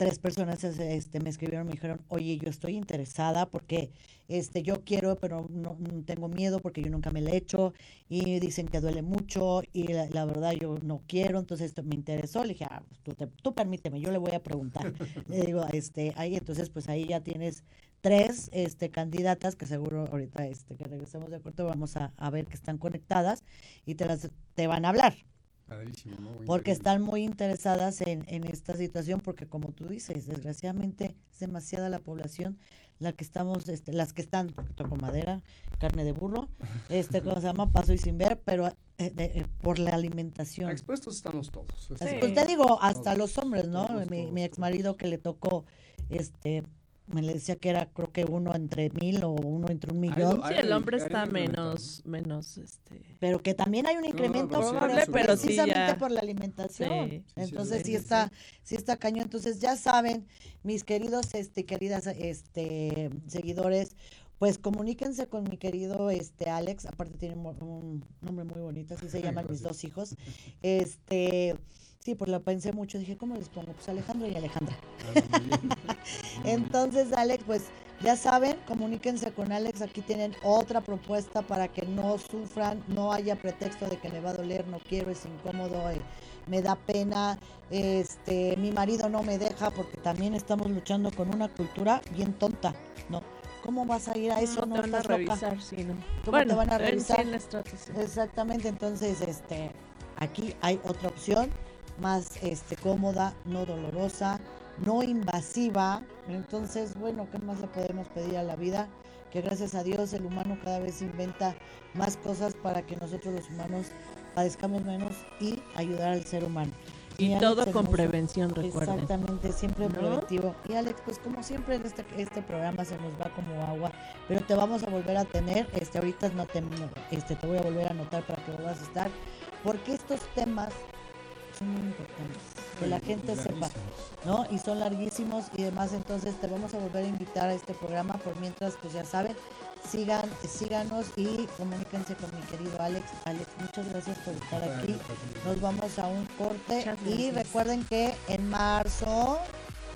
A: tres personas este, me escribieron, me dijeron, oye, yo estoy interesada porque este, yo quiero, pero no, no tengo miedo porque yo nunca me lo he hecho y dicen que duele mucho y la, la verdad yo no quiero, entonces esto me interesó. Le dije, ah, pues tú, te- tú permíteme, yo le voy a preguntar. le digo, este, ahí, entonces pues ahí ya tienes tres este, candidatas que seguro ahorita este, que regresemos de corte vamos a, a ver que están conectadas y te, las, te van a hablar
D: Padrísimo, ¿no?
A: porque están muy interesadas en, en esta situación, porque como tú dices, desgraciadamente es demasiada la población la que estamos, este, las que están, porque toco madera, carne de burro, este, ¿cómo se llama? Paso y sin ver, pero eh, de- eh, por la alimentación.
D: Expuestos estamos todos.
B: Sí.
A: Pues te digo, hasta
D: Todos,
A: los hombres, ¿no?
D: todos,
A: mi,
D: todos,
A: mi ex marido que le tocó, este, me le decía que era creo que uno entre mil o uno entre un millón,
B: Sí, el hombre
D: hay
B: está menos, menos, este...
A: pero que también hay un
D: no,
A: incremento
D: sí, pero sí,
A: precisamente
B: ya.
A: por la alimentación.
B: Sí,
A: Entonces
B: sí,
A: sí,
B: sí,
A: está, sí está cañón. Entonces ya saben, mis queridos, este, queridas, este, seguidores, pues comuníquense con mi querido, este, Alex. Aparte tiene un, un nombre muy bonito, así se llaman mis dos hijos. Este, sí, pues lo pensé mucho. Dije, ¿cómo les pongo? Pues Alejandro y Alejandra.
D: Ah, muy bien.
A: Entonces, Alex, pues ya saben, comuníquense con Alex. Aquí tienen otra propuesta para que no sufran, no haya pretexto de que me va a doler, no quiero, es incómodo, eh, me da pena. Este, mi marido no me deja porque también estamos luchando con una cultura bien tonta, ¿no? ¿Cómo vas a ir a eso?
B: no,
A: No,
B: te van a revisar, sí, no.
A: ¿Cómo
B: bueno,
A: te van a revisar?
B: en.
A: Exactamente, entonces este aquí hay otra opción más este cómoda, no dolorosa, no invasiva. Entonces, bueno, ¿qué más le podemos pedir a la vida? Que gracias a Dios el humano cada vez inventa más cosas para que nosotros los humanos padezcamos menos y ayudar al ser humano.
B: Y todo con
A: hermoso.
B: prevención, recuerden.
A: Exactamente, siempre
B: ¿No?
A: preventivo. Y Alex, pues como siempre en este, este programa se nos va como agua, pero te vamos a volver a tener, este ahorita no te, este, te voy a volver a anotar para que vuelvas a estar, porque estos temas son muy importantes, que la gente sepa, ¿no? Y son larguísimos y demás, entonces te vamos a volver a invitar a este programa, por mientras, pues ya saben, sigan, síganos y comuníquense con mi querido Alex. Alex, muchas gracias por estar aquí. Nos vamos a un corte y recuerden que en marzo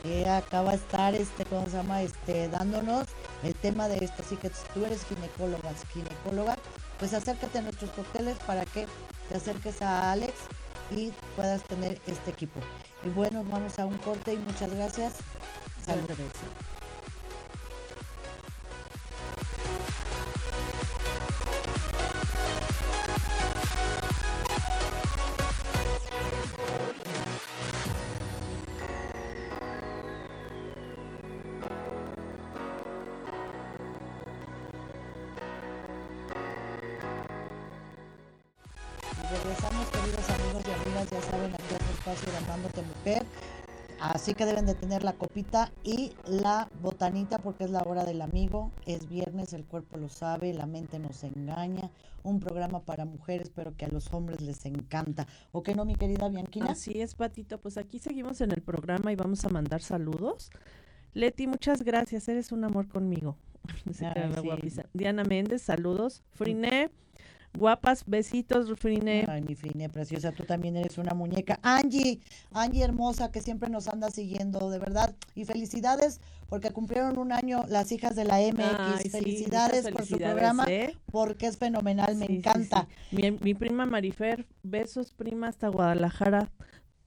A: eh, acaba de estar este, ¿cómo se llama? Este, dándonos el tema de esto. Así que si tú eres ginecóloga, ginecóloga, pues acércate a nuestros cócteles para que te acerques a Alex y puedas tener este equipo. Y bueno, vamos a un corte y muchas gracias. Salud. Espacio de. Así que deben de tener la copita y la botanita porque es la hora del amigo. Es viernes, el cuerpo lo sabe, la mente nos engaña. Un programa para mujeres, pero que a los hombres les encanta. ¿O que no, mi querida Bianquina?
B: Así es, Patito. Pues aquí seguimos en el programa y vamos a mandar saludos. Leti, muchas gracias. Eres un amor conmigo.
A: Sí.
B: Diana Méndez, saludos. Friné, guapas, besitos, Friné.
A: Ay, mi Frine, preciosa, tú también eres una muñeca. Angie, Angie hermosa, que siempre nos anda siguiendo, de verdad. Y felicidades porque cumplieron un año las hijas de la MX.
B: Ay,
A: felicidades por su programa,
B: ¿eh?
A: porque es fenomenal, me
B: Sí,
A: encanta.
B: sí. Mi, mi prima Marifer, besos, prima, hasta Guadalajara.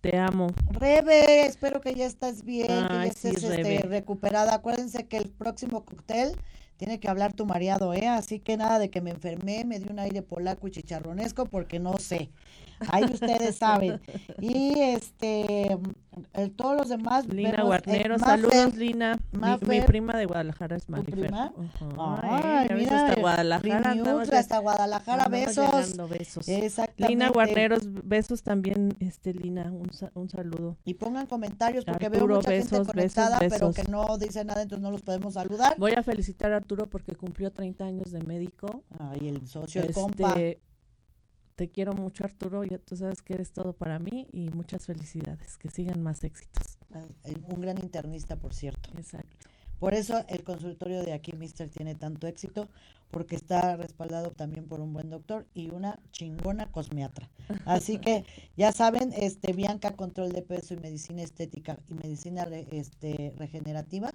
B: Te amo.
A: Rebe, espero que ya estés bien, que ya
B: Ay, sí,
A: estés este, recuperada. Acuérdense que el próximo cóctel tiene que hablar tu mareado, ¿eh? Así que nada de que me enfermé, me dio un aire polaco y chicharronesco, porque no sé. Ahí ustedes saben. Y este, el- todos los demás.
B: Lina
A: vemos, eh,
B: Guarnero,
A: Mafer,
B: saludos, Lina. Mi, prima de Guadalajara es Marifer.
A: prima?
B: Ajá,
A: Ay,
B: ves,
A: mira,
B: hasta Guadalajara.
A: Hasta Guadalajara, besos.
B: llegando, besos.
A: Exactamente.
B: Lina Guarneros, besos también, este Lina, un, un saludo.
A: Y pongan comentarios porque veo mucha gente
B: besos, besos,
A: conectada, pero que no dice nada, entonces no los podemos saludar.
B: Voy a felicitar a Arturo porque cumplió 30 años de médico.
A: Ay, el socio, el compa.
B: Te quiero mucho Arturo, ya tú sabes que eres todo para mí y muchas felicidades, que sigan más éxitos.
A: Eh, Un gran internista, por cierto.
B: Exacto.
A: Por eso el consultorio de aquí, Mister, tiene tanto éxito, porque está respaldado también por un buen doctor y una chingona cosmiatra. Así que ya saben, este Bianca Control de Peso y Medicina Estética y Medicina re- este, Regenerativa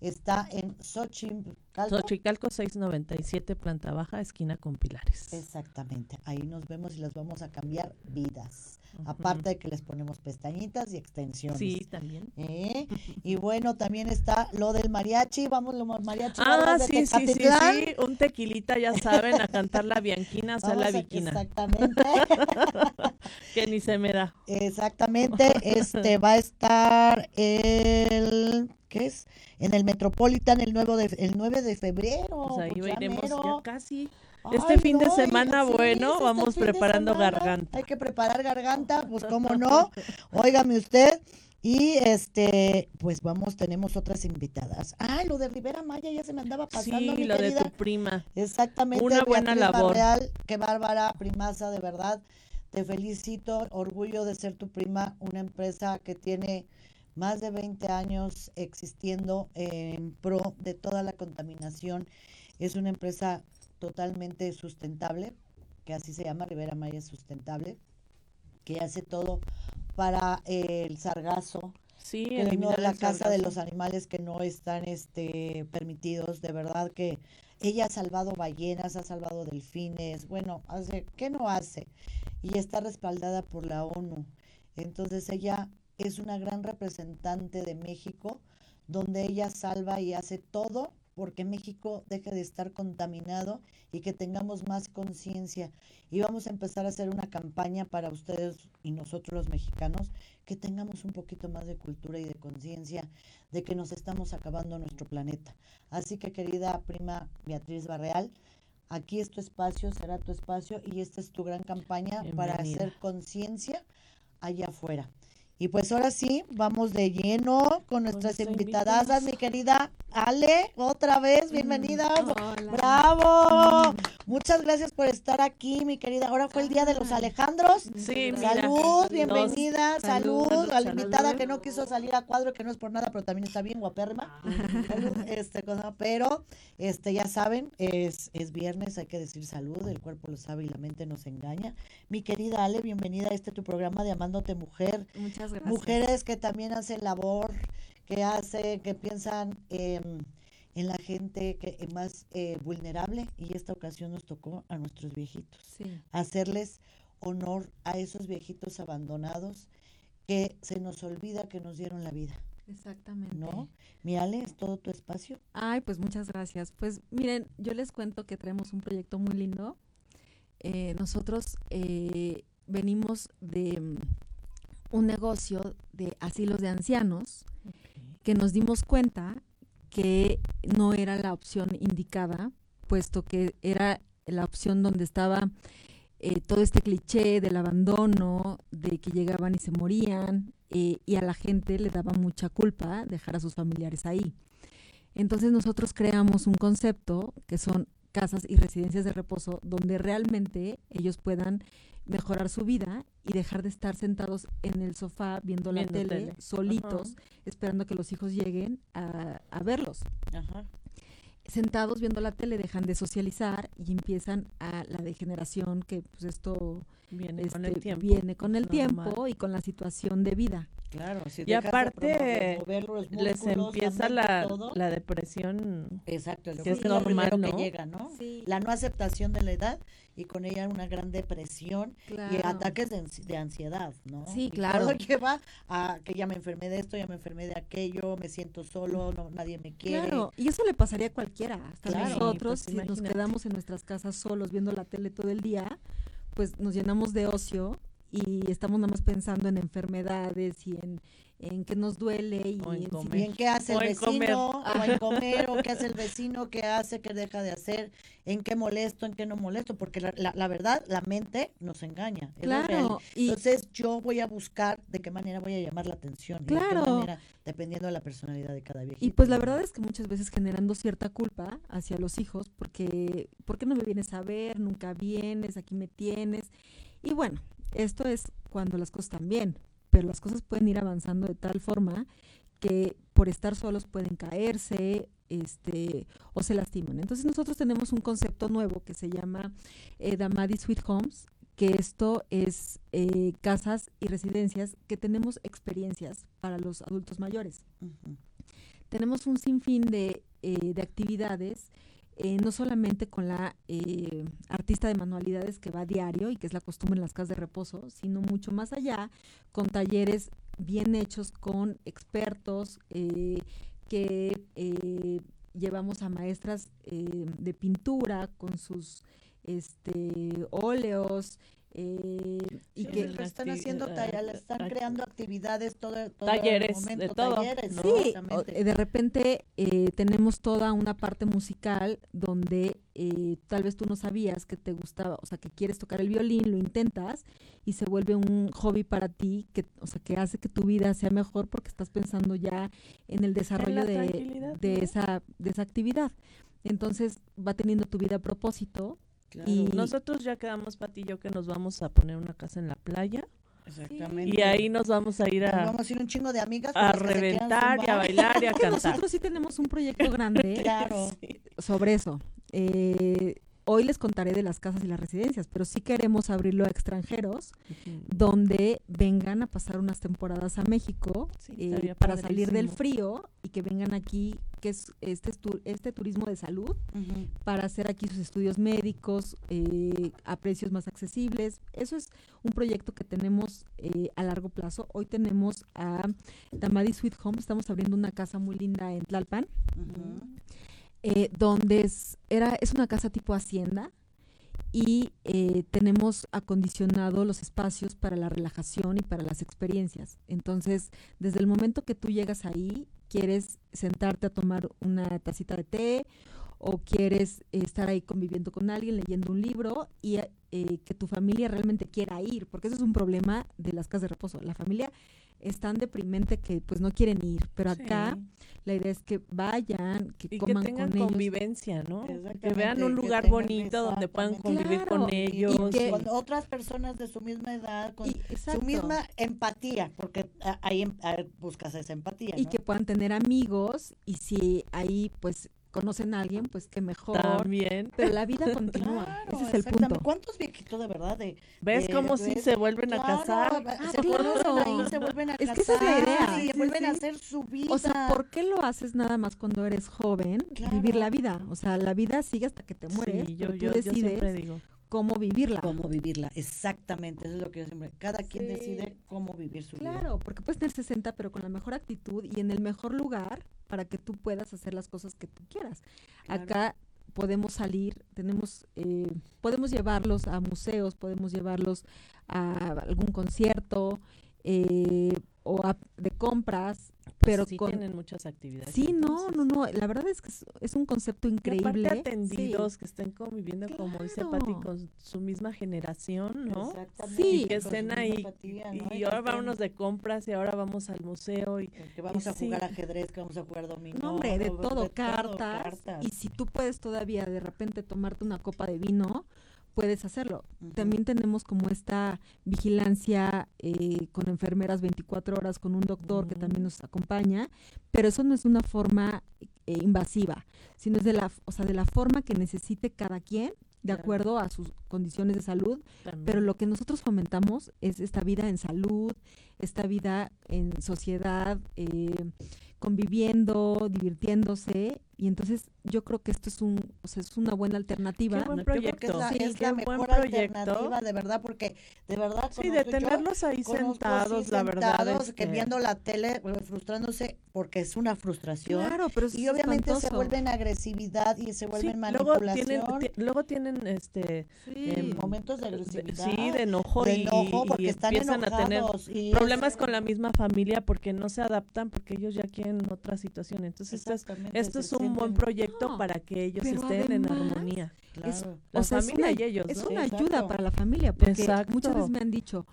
A: está en Xochimilco.
B: Xochicalco 697, planta baja, esquina con pilares.
A: Exactamente, ahí nos vemos y les vamos a cambiar vidas. Aparte de que les ponemos pestañitas y extensiones.
B: Sí, también.
A: ¿eh? Y bueno, también está lo del mariachi, vamos, lo mariachi.
B: Ah,
A: de
B: sí, sí, sí, sí, un tequilita, ya saben, a cantar la bianquina, o sea, la
A: Vamos a-
B: viquina,
A: Exactamente,
B: que ni se me da.
A: exactamente. Este va a estar el, ¿qué es? En el Metropolitan el 9 de, el 9 de febrero.
B: Pues ahí
A: ya
B: iremos ya casi.
A: Ay,
B: Este fin de semana,
A: sí,
B: bueno,
A: es este
B: vamos
A: de
B: preparando garganta.
A: Hay que preparar garganta, pues cómo no. Óigame usted. Y este, pues vamos, tenemos otras invitadas. Ah, lo de Rivera Maya ya se me andaba pasando,
B: Sí,
A: mi
B: lo de tu prima.
A: Exactamente.
B: Una buena
A: Beatriz
B: labor.
A: Barreal, qué bárbara, primaza, de verdad. Te felicito, orgullo de ser tu prima, una empresa que tiene más de 20 años existiendo en pro de toda la contaminación. Es una empresa totalmente sustentable, que así se llama, Rivera Maya Sustentable, que hace todo para eh, el sargazo,
B: Sí,
A: que no la casa de los animales que no están este permitidos. De verdad que ella ha salvado ballenas ha salvado delfines. Bueno hace qué no hace y está respaldada por la ONU. Entonces ella es una gran representante de México donde ella salva y hace todo porque México deje de estar contaminado y que tengamos más conciencia. Y vamos a empezar a hacer una campaña para ustedes y nosotros los mexicanos, que tengamos un poquito más de cultura y de conciencia de que nos estamos acabando nuestro planeta. Así que querida prima Beatriz Barreal, aquí es tu espacio, será tu espacio y esta es tu gran campaña para hacer conciencia allá afuera. Y pues ahora sí, vamos de lleno con nuestras
B: nuestra
A: invitadas,
B: invitada.
A: mi querida Ale, otra vez, bienvenida.
E: Hola.
A: Bravo. Muchas gracias por estar aquí, mi querida. Ahora fue el día de los Alejandros.
B: Sí, mira.
A: Salud,
B: Dos-
A: bienvenida, salud,
B: salud,
A: a la
B: salud.
A: invitada que no quiso salir a cuadro, que no es por nada, pero también está bien guapérrima. Salud, este, cosa, pero este, ya saben, es, es viernes, hay que decir salud, el cuerpo lo sabe y la mente nos engaña. Mi querida Ale, bienvenida a este tu programa de Amándote Mujer.
E: Muchas gracias.
A: Mujeres que también hacen labor, que hacen, que piensan em, en la gente que es más eh, vulnerable y esta ocasión nos tocó a nuestros viejitos
E: Sí.
A: hacerles honor a esos viejitos abandonados que se nos olvida que nos dieron la vida,
E: Exactamente.
A: ¿no? Mi Ale, es todo tu espacio.
E: Ay, pues muchas gracias. Pues miren, yo les cuento que traemos un proyecto muy lindo. Eh, nosotros eh, venimos de un negocio de asilos de ancianos que nos dimos cuenta que no era la opción indicada, puesto que era la opción donde estaba eh, todo este cliché del abandono, de que llegaban y se morían, eh, y a la gente le daba mucha culpa dejar a sus familiares ahí. Entonces nosotros creamos un concepto que son casas y residencias de reposo donde realmente ellos puedan mejorar su vida y dejar de estar sentados en el sofá viendo la
B: Viendo
E: tele,
B: tele.
E: solitos, esperando que los hijos lleguen a, a verlos.
A: Ajá.
E: Sentados viendo la tele dejan de socializar y empiezan a la degeneración que pues esto
B: Viene con el
E: este,
B: tiempo.
E: viene con el
B: normal.
E: tiempo y con la situación de vida.
A: Claro, si
B: Y
A: dejas de
B: aparte, Les empieza la,
A: todo.
B: la depresión.
A: Exacto, el
B: que es normal, ¿no?
A: que llega, ¿no?
E: Sí.
A: La no aceptación de la edad y con ella una gran depresión y ataques de, de ansiedad, ¿no?
E: Sí,
A: Y
E: claro.
A: Todo lleva a que ya me enfermé de esto, ya me enfermé de aquello, me siento solo, no, nadie me quiere.
E: Claro, y eso le pasaría a cualquiera. Hasta
A: Claro.
E: nosotros,
B: Sí,
E: si
B: pues,
E: nos quedamos en nuestras casas solos viendo la tele todo el día, pues nos llenamos de ocio y estamos nada más pensando en enfermedades y en, en qué nos duele y
B: O en comer.
A: ¿qué hace el
B: O
A: vecino? O en comer, o qué hace el vecino, qué hace, qué deja de hacer, en qué molesto, en qué no molesto, porque la, la, la verdad, la mente nos engaña.
E: Claro, y
A: Entonces yo voy a buscar de qué manera voy a llamar la atención. de qué manera, dependiendo de la personalidad de cada viejito.
E: Y pues la verdad es que muchas veces generando cierta culpa hacia los hijos porque ¿por qué no me vienes a ver? Nunca vienes, aquí me tienes. Y bueno, esto es cuando las cosas están bien, pero las cosas pueden ir avanzando de tal forma que por estar solos pueden caerse, este, o se lastiman. Entonces nosotros tenemos un concepto nuevo que se llama eh, Damadi Sweet Homes, que esto es eh, casas y residencias que tenemos experiencias para los adultos mayores tenemos un sinfín de, eh, de actividades, eh, no solamente con la eh, artista de manualidades que va a diario y que es la costumbre en las casas de reposo, sino mucho más allá, con talleres bien hechos con expertos eh, que llevamos a maestras de pintura con sus este óleos eh, y
A: Sí,
E: que
A: pues, están haciendo
B: eh,
A: talleres, están
B: act-
A: creando actividades todo, todo
B: Talleres,
A: el
B: de
A: momento,
B: todo,
A: talleres,
B: ¿no?
E: Sí,
A: exactamente.
E: de repente eh, tenemos toda una parte musical donde eh, tal vez tú no sabías que te gustaba, o sea, que quieres tocar el violín, lo intentas y se vuelve un hobby para ti, que, o sea, que hace que tu vida sea mejor porque estás pensando ya en el desarrollo de, de
B: ¿no?
E: esa, de esa actividad. Entonces va teniendo tu vida a propósito.
A: Claro,
E: y-
B: Nosotros ya quedamos, Pati y yo, que nos vamos a poner una casa en la playa.
A: exactamente.
B: Y ahí nos vamos a ir
A: Nos
B: a,
A: vamos a ir un chingo de amigas.
B: a reventar y a bailar y a cantar.
E: Nosotros sí tenemos un proyecto grande
A: Claro.
E: sobre eso. Eh, hoy les contaré de las casas y las residencias, pero sí queremos abrirlo a extranjeros donde vengan a pasar unas temporadas a México
B: Sí,
E: eh, para salir del frío y que vengan aquí, que es este, este turismo de salud, para hacer aquí sus estudios médicos eh, a precios más accesibles. Eso es un proyecto que tenemos eh, a largo plazo. Hoy tenemos a Tamadi Sweet Home, estamos abriendo una casa muy linda en Tlalpan. Eh, donde es, era, es una casa tipo hacienda y eh, tenemos acondicionado los espacios para la relajación y para las experiencias. Entonces, desde el momento que tú llegas ahí, quieres sentarte a tomar una tacita de té o quieres estar ahí conviviendo con alguien, leyendo un libro y eh, que tu familia realmente quiera ir, porque eso es un problema de las casas de reposo. La familia es tan deprimente que pues no quieren ir, pero acá la idea es que vayan, que
B: y
E: coman
B: que tengan
E: con ellos.
B: convivencia, ¿no? Que vean un lugar bonito donde puedan convivir
E: Claro,
B: con ellos.
E: y que-
A: con otras personas de su misma edad, con
E: Y-
A: su misma empatía, porque ah, ahí em- ah, buscas esa empatía.
E: y que puedan tener amigos y si ahí pues conocen a alguien, pues qué mejor.
B: También.
E: Pero la vida continúa,
A: Claro,
E: ese es el punto.
A: ¿Cuántos viejitos de verdad de
B: ¿Ves
A: eh,
B: cómo si
A: ves-
B: se vuelven a
A: Claro,
B: casar?
A: va-
E: Ah,
A: se
E: claro.
A: conocen ahí, se vuelven a
E: Es
A: casar.
E: que esa es la idea.
A: Y
B: Sí, sí,
A: vuelven a
B: sí.
A: hacer su vida.
E: O sea, ¿por qué lo haces nada más cuando eres joven?
A: Claro.
E: Vivir la vida. O sea, la vida sigue hasta que te mueres,
B: Sí, yo,
E: pero tú
B: yo, yo
E: decides
B: siempre digo.
E: cómo vivirla.
A: cómo vivirla, exactamente, eso es lo que yo siempre, cada quien
E: Sí.
A: decide cómo vivir su vida.
E: Claro, porque puedes tener 60, pero con la mejor actitud y en el mejor lugar para que tú puedas hacer las cosas que tú quieras.
A: Claro.
E: Acá podemos salir, tenemos, eh, podemos llevarlos a museos, podemos llevarlos a algún concierto eh, o a- de compras, pero
B: sí
E: con...
B: tienen muchas actividades.
E: Sí, no,
B: entonces.
E: no, no, la verdad es que es, es un concepto
B: Y
E: increíble. Sí.
B: atendidos, que estén conviviendo, como dice Pati,
E: Claro.
B: con su misma generación, ¿no?
A: Exactamente,
E: Sí.
B: Y que estén ahí. Y,
A: ¿no?
B: y
A: que
B: ahora vámonos de compras y ahora vamos al museo y
A: que vamos
B: y
A: a jugar
B: sí.
A: ajedrez, que vamos a jugar dominó.
E: No, hombre, de todo, cartas,
A: cartas.
E: Y si tú puedes todavía de repente tomarte una copa de vino, puedes hacerlo. También tenemos como esta vigilancia eh, con enfermeras 24 horas, con un doctor que también nos acompaña, pero eso no es una forma eh, invasiva, sino es de la, o sea, de la forma que necesite cada quien de acuerdo a sus condiciones de salud,
B: también.
E: pero lo que nosotros fomentamos es esta vida en salud, esta vida en sociedad, eh, conviviendo, divirtiéndose, y entonces yo creo que esto es un, o sea, es una buena alternativa.
B: Qué buen
A: Yo creo que es
B: proyecto.
A: la,
B: Sí,
A: es la
B: buen
A: mejor
B: proyecto.
A: alternativa, de verdad, porque de verdad
B: Sí, de
A: yo
B: tenerlos ahí
A: sí,
B: sentados, la verdad.
A: sentados, que viendo la tele, eh, frustrándose, porque es una frustración.
E: Claro, pero es
A: Y obviamente se
E: espantoso.
A: vuelven agresividad y se
B: sí,
A: vuelven
B: luego
A: manipulación.
B: tienen, luego tienen este
E: Sí.
B: em,
A: momentos de
B: de-
A: agresividad.
B: sí, de enojo,
A: de
B: y-
A: enojo
B: y,
A: porque
B: y
A: están
B: empiezan a tener problemas
A: es-
B: con la misma familia porque no se adaptan porque ellos ya quieren otra situación. Entonces esto es, es un buen proyecto
E: No,
B: para que ellos estén en armonía.
E: Es-.
B: La
E: o sea, es
B: familia
E: una-
B: y ellos,
E: Es
B: ¿no?
E: una
A: Exacto.
E: ayuda para la familia, porque
B: Exacto.
E: muchas veces me han dicho,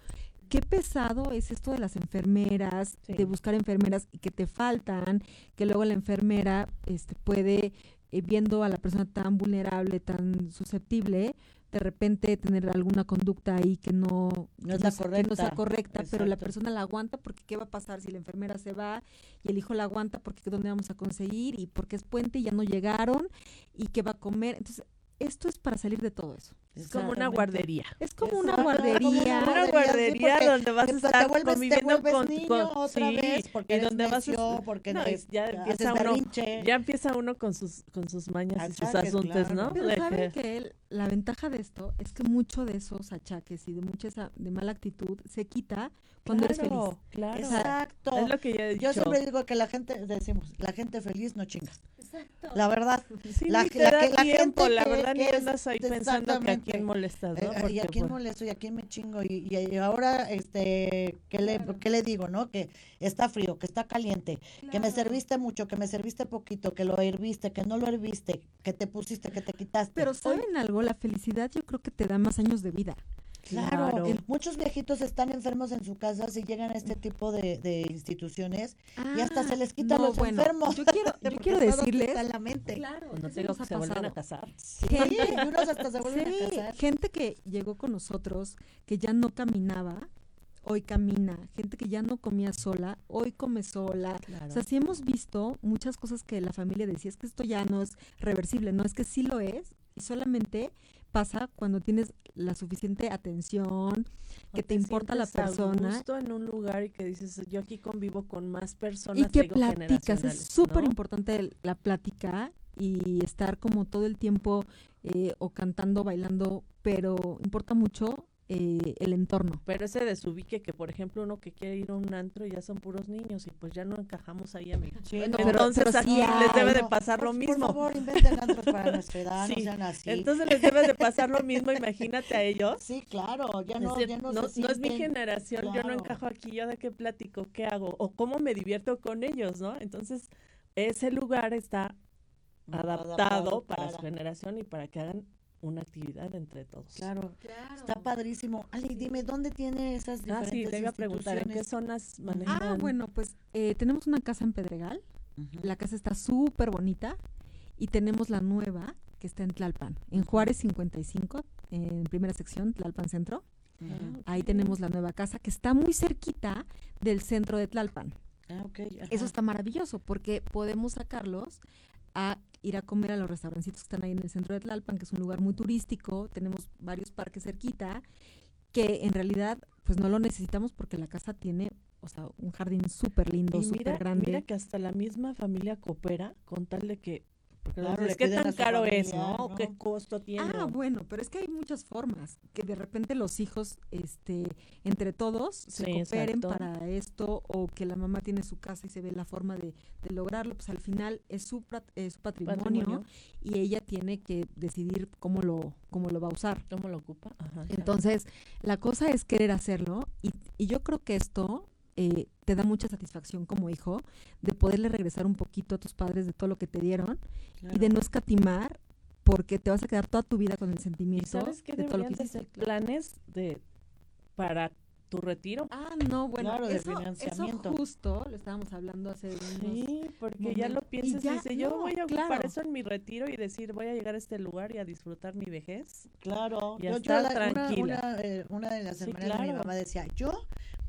E: qué pesado es esto de las enfermeras,
B: Sí.
E: de buscar enfermeras y que te faltan, que luego la enfermera este, puede, eh, viendo a la persona tan vulnerable, tan susceptible, de repente tener alguna conducta ahí que no,
A: No es la
E: no sea
A: correcta.
E: correcta, pero la persona la aguanta porque qué va a pasar si la enfermera se va y el hijo la aguanta porque dónde vamos a conseguir y porque es puente y ya no llegaron y qué va a comer. Entonces, esto es para salir de todo eso.
B: Es como una guardería.
E: Es como una
A: Exacto, como una
E: guardería.
A: Sí,
B: guardería donde vas a estar
A: vuelves-
B: conviviendo con,
A: niño
B: con-
A: otra
B: sí,
A: vez porque
B: y donde vas a
A: necio, porque
B: no, ya
A: haces
B: empieza uno
A: berrinche.
B: ya empieza uno con sus con sus mañas y sus asuntos,
A: claro.
B: ¿no?
E: Pero saben
B: que-
E: el- la ventaja de esto es que mucho de esos achaques y de mucha esa de mala actitud se quita cuando eres feliz.
B: Claro, Claro.
A: Exacto.
B: Es lo que ya he dicho.
A: Yo siempre digo que la gente, decimos, la gente feliz no chinga. La verdad.
B: Sí,
A: la-
B: te
A: la
B: da
A: la
B: tiempo,
A: gente
B: la verdad ni
A: que
B: andas ahí pensando que a quién molestas, ¿no?
A: Eh, y
B: Porque,
A: a quién
B: pues,
A: molesto y a quién me chingo y, y- y ahora este ¿qué le, qué le digo no que está frío que está caliente que me serviste mucho que me serviste poquito que lo herviste que no lo herviste que te pusiste que te quitaste.
E: Pero saben algo, la felicidad yo creo que te da más años de vida.
A: Claro,
B: Claro.
A: muchos viejitos están enfermos en su casa si llegan a este tipo de, de instituciones y hasta se les quita
E: Ah, no,
A: los
E: bueno,
A: enfermos.
E: Yo quiero, yo decirles
A: está en la mente.
E: Claro,
B: cuando
E: eso
B: te digo
E: nos
B: que se vuelven a casar.
A: Sí,
E: Gente-
A: y unos hasta se vuelven
E: Sí,
A: a casar.
E: gente que llegó con nosotros, que ya no caminaba, hoy camina. Gente que ya no comía sola, hoy come sola. O sea, sí hemos visto muchas cosas que la familia decía, es que esto ya no es reversible, no es que sí lo es, y solamente pasa cuando tienes la suficiente atención, que
B: O
E: te importa la persona
B: gusto en un lugar y que dices, yo aquí convivo con más personas.
E: y que platicas. Es
B: generacionales",
E: súper
B: ¿no?
E: importante la plática y estar como todo el tiempo eh, o cantando, bailando, pero importa mucho eh, el entorno.
B: Pero ese desubique que, por ejemplo, uno que quiere ir a un antro y ya son puros niños y pues ya no encajamos ahí, amiga.
A: Sí, no,
B: Entonces
E: pero
B: aquí
E: sí
B: les debe de pasar
A: por-
B: lo
A: Por
B: mismo.
A: favor, inventen antros para nuestra edad,
B: Sí,
A: no sean así.
B: Entonces les debe de pasar lo mismo, imagínate a ellos.
A: sí, claro, ya no,
B: Decir,
A: ya no,
B: no,
A: se
B: no es mi generación, yo no encajo aquí, yo de qué platico, qué hago, o cómo me divierto con ellos, ¿no? Entonces, ese lugar está adaptado para su generación y para que hagan una actividad entre todos.
A: Claro, está padrísimo. Ali, dime, ¿dónde tiene esas
B: Ah,
A: diferentes
B: sí, te iba a preguntar, ¿en qué zonas manejan?
E: Ah, bueno, pues eh, tenemos una casa en Pedregal, la casa está súper bonita y tenemos la nueva que está en Tlalpan, en Juárez 55, en primera sección, Tlalpan Centro.
A: Ujú.
E: Ahí tenemos la nueva casa que está muy cerquita del centro de Tlalpan.
A: Ah, ok, ajá.
E: Eso está maravilloso porque podemos sacarlos a ir a comer a los restaurancitos que están ahí en el centro de Tlalpan, que es un lugar muy turístico, tenemos varios parques cerquita, que en realidad pues no lo necesitamos porque la casa tiene, o sea, un jardín súper lindo, súper grande.
B: mira que hasta la misma familia coopera con tal de que, porque
A: Claro,
B: dices,
A: le
B: ¿qué
A: piden a
B: tan caro es,
A: familiar,
B: no?
A: ¿no?
B: ¿Qué costo tiene?
E: Ah, bueno, pero es que hay muchas formas, que de repente los hijos, este, entre todos, se
B: Sí,
E: cooperen
B: exacto.
E: para esto, o que la mamá tiene su casa y se ve la forma de, de lograrlo, pues al final es su, eh, su patrimonio,
B: Patrimonio.
E: y ella tiene que decidir cómo lo, cómo lo va a usar.
B: ¿Cómo lo ocupa? Ajá.
E: Entonces, la cosa es querer hacerlo, y, y yo creo que esto eh, te da mucha satisfacción como hijo, de poderle regresar un poquito a tus padres de todo lo que te dieron, y de no escatimar porque te vas a quedar toda tu vida con el
B: ¿Y
E: sentimiento
B: sabes qué
E: de todo lo que hiciste.
B: planes de para tu retiro?
E: Ah, no, bueno,
A: Claro, de
E: eso, eso
A: financiamiento.
E: justo lo estábamos hablando hace unos...
B: Sí, porque ya lo.
E: Y
B: piensas y
E: ya,
B: dices, yo voy a ocupar
E: claro.
B: eso en mi retiro y decir, voy a llegar a este lugar y a disfrutar mi vejez.
A: Claro,
B: Y a
A: yo, yo
B: estar
A: la-
B: tranquila.
A: Una, eh, una de las
B: Sí,
A: hermanas de mi mamá decía, yo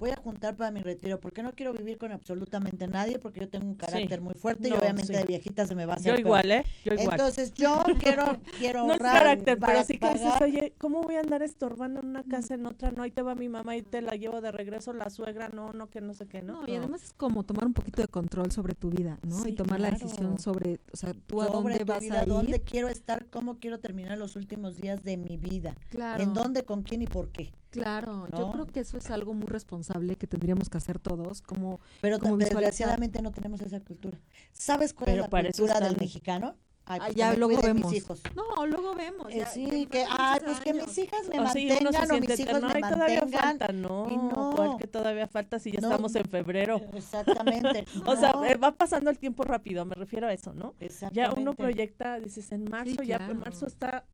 A: voy a juntar para mi retiro porque no quiero vivir con absolutamente nadie porque yo tengo un carácter muy fuerte y obviamente
B: sí.
A: de viejita se me va a hacer
B: Yo
A: peor".
B: igual, ¿eh? Yo igual.
A: Entonces yo quiero quiero
B: no es
A: ahorrar
B: carácter,
A: para
B: pero sí que dices, oye, ¿cómo voy a andar estorbando en una casa en otra? No, ahí te va mi mamá y te la llevo de regreso, la suegra, no, no, que no sé qué, ¿no?
E: No, y además es como tomar un poquito de control sobre tu vida, ¿no?
B: Sí,
E: y tomar la decisión sobre, o sea, tú a
A: sobre
E: dónde
A: tu
E: vas
A: vida,
E: a ir.
A: dónde quiero estar, cómo quiero terminar los últimos días de mi vida,
E: Claro.
A: en dónde, con quién y por qué.
E: Claro, yo
A: ¿no?
E: creo que eso es algo muy responsable que tendríamos que hacer todos, como
A: Pero
E: Como
A: desgraciadamente no tenemos esa cultura. ¿Sabes cuál
B: Pero
A: es la cultura del mexicano? Ay,
E: Ah,
A: pues
E: ya
A: que me
E: luego vemos.
A: mis hijos.
E: No, luego vemos.
A: Eh,
E: ya-
A: sí,
E: ya
A: que, ay, pues que mis hijas me
B: O sí, se
A: mantengan o
B: siente
A: mis hijos
B: eterno,
A: me
B: "Ay, todavía
A: mantengan.
B: falta, no,
A: y no.
B: ¿cuál que todavía falta si ya
A: No.
B: estamos en febrero?
A: Exactamente.
B: O sea,
A: no,
B: eh, va pasando el tiempo rápido, me refiero a eso, ¿no? Ya uno proyecta, dices, en marzo, ya en
E: claro.
B: marzo está,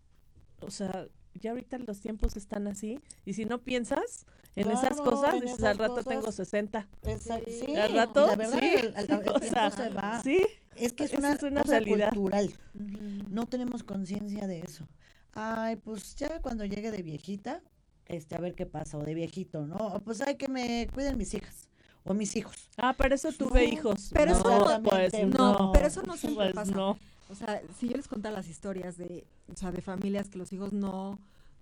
B: o sea, ya ahorita los tiempos están así, y si no piensas en esas cosas,
A: en
B: dices,
A: esas
B: al rato
A: cosas.
B: tengo 60.
A: Exacto,
E: Sí.
A: sí,
B: Al rato,
A: la verdad,
B: sí.
A: el, el- el
B: O sea,
A: se va.
B: Sí,
A: Es que es una,
B: es una
A: cosa
B: realidad.
A: cultural. No tenemos conciencia de eso. Ay, pues ya cuando llegue de viejita, este, a ver qué pasa, o de viejito, ¿no? Pues hay que me cuiden mis hijas, o mis hijos.
B: Ah, para eso tuve
A: No,
B: hijos.
E: pero
B: no,
E: eso-
B: pues
A: no,
B: no,
E: pero eso no siempre
B: pues
E: pasa. O sea, si yo les contara las historias de, o sea, de familias que los hijos no,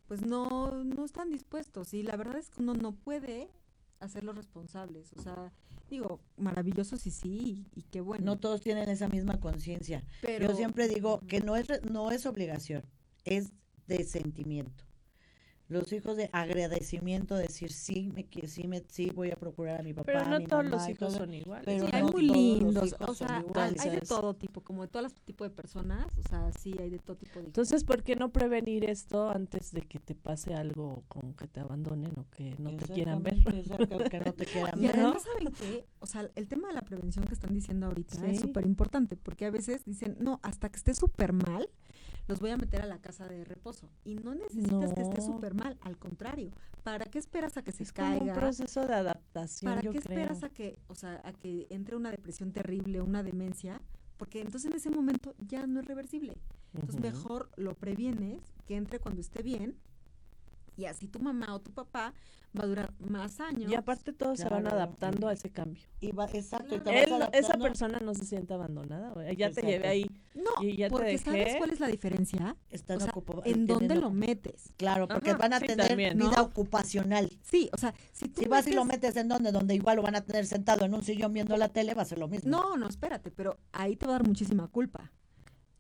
E: pues no, no están dispuestos. Y la verdad es que uno no puede hacerlos responsables. O sea, digo, maravilloso sí, sí, y, y qué bueno.
A: No todos tienen esa misma conciencia.
E: pero,
A: Yo siempre digo que no es, no es obligación, es de sentimiento. Los hijos de agradecimiento, decir sí, me, sí, me, sí voy a procurar a mi papá,
B: Pero
A: a
B: no
A: mi
B: todos
A: mamá
B: los hijos
A: todo.
B: son iguales.
A: pero
E: Sí,
A: no
E: hay muy lindos, o sea,
A: iguales.
E: hay de todo tipo, como de todas las tipos de personas, o sea, sí hay de todo tipo de hijos.
B: Entonces, ¿por qué no prevenir esto antes de que te pase algo como que te abandonen o que no te quieran ver?
A: Exacto, que no te quieran
E: Y
A: ver.
B: ¿no?
E: además, ¿saben qué? O sea, el tema de la prevención que están diciendo ahorita es
B: Sí.
E: súper importante, porque a veces dicen, no, hasta que esté súper mal, los voy a meter a la casa de reposo. Y no necesitas que esté súper mal, al contrario. ¿Para qué esperas a que se
B: Es como un
E: caiga?
B: proceso de adaptación,
E: ¿Para
B: yo
E: qué
B: creo.
E: esperas a que, o sea, a que entre una depresión terrible, una demencia? Porque entonces en ese momento ya no es reversible. Entonces mejor lo previenes, que entre cuando esté bien, y así tu mamá o tu papá va a durar más años.
B: Y aparte todos se van
A: Claro.
B: adaptando a ese cambio.
A: Y va- exacto, y te
B: Él-
A: vas
B: esa persona no se siente abandonada, ya te
A: Exacto.
B: llevé ahí.
E: No,
B: y ya te
E: porque ¿sabes cuál es la diferencia?
A: Están
E: o sea, ¿En dónde lo metes?
A: Claro, porque
B: Ajá,
A: van a
B: sí,
A: tener
B: también,
A: vida
E: ¿no?
A: ocupacional.
E: Sí, o sea, si tú
A: Si vas y lo
E: metes-
A: en donde, donde igual lo van a tener sentado en un sillón viendo la tele, va a ser lo mismo.
E: No, no, espérate, pero ahí te va a dar muchísima culpa.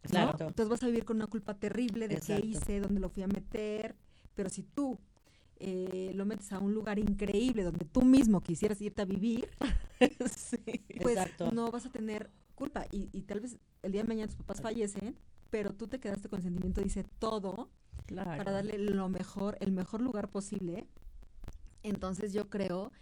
E: ¿no?
A: Claro.
E: Entonces vas a vivir con una culpa terrible de
A: Exacto.
E: qué hice, dónde lo fui a meter. Pero si tú eh, lo metes a un lugar increíble donde tú mismo quisieras irte a vivir,
B: sí.
E: pues
A: Exacto.
E: no vas a tener culpa. Y, y tal vez el día de mañana tus papás fallecen, pero tú te quedaste con el sentimiento, dice todo,
B: Claro.
E: para darle lo mejor, el mejor lugar posible. Entonces yo creo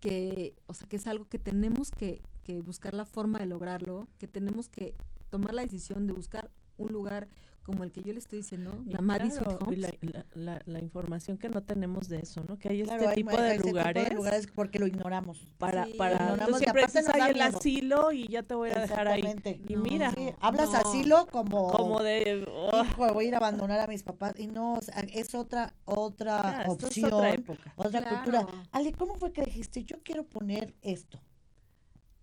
E: que, o sea, que es algo que tenemos que, que buscar la forma de lograrlo, que tenemos que tomar la decisión de buscar un lugar como el que yo le estoy diciendo,
B: Y
E: la Maddie Sweet
B: claro, y
E: Homes.
B: la, la- la- la información que no tenemos de eso, ¿no? Que hay
A: Claro,
B: este
A: hay-
B: tipo
A: hay
B: de lugares,
A: lugares porque lo ignoramos.
B: para,
E: Sí,
B: para
A: ignoramos
B: siempre dices,
A: nos da
B: "Ay, el
A: miedo".
B: asilo y ya te voy a dejar ahí. Y
E: No,
B: mira,
A: Sí, hablas
E: no.
A: asilo como,
B: como de... oh,
A: hijo, voy a ir a abandonar a mis papás. Y no, o sea, es otra, otra
B: ya, esto es
A: opción,
B: otra época.
A: otra
E: Claro.
A: cultura. Ale, ¿cómo fue que dijiste, yo quiero poner esto?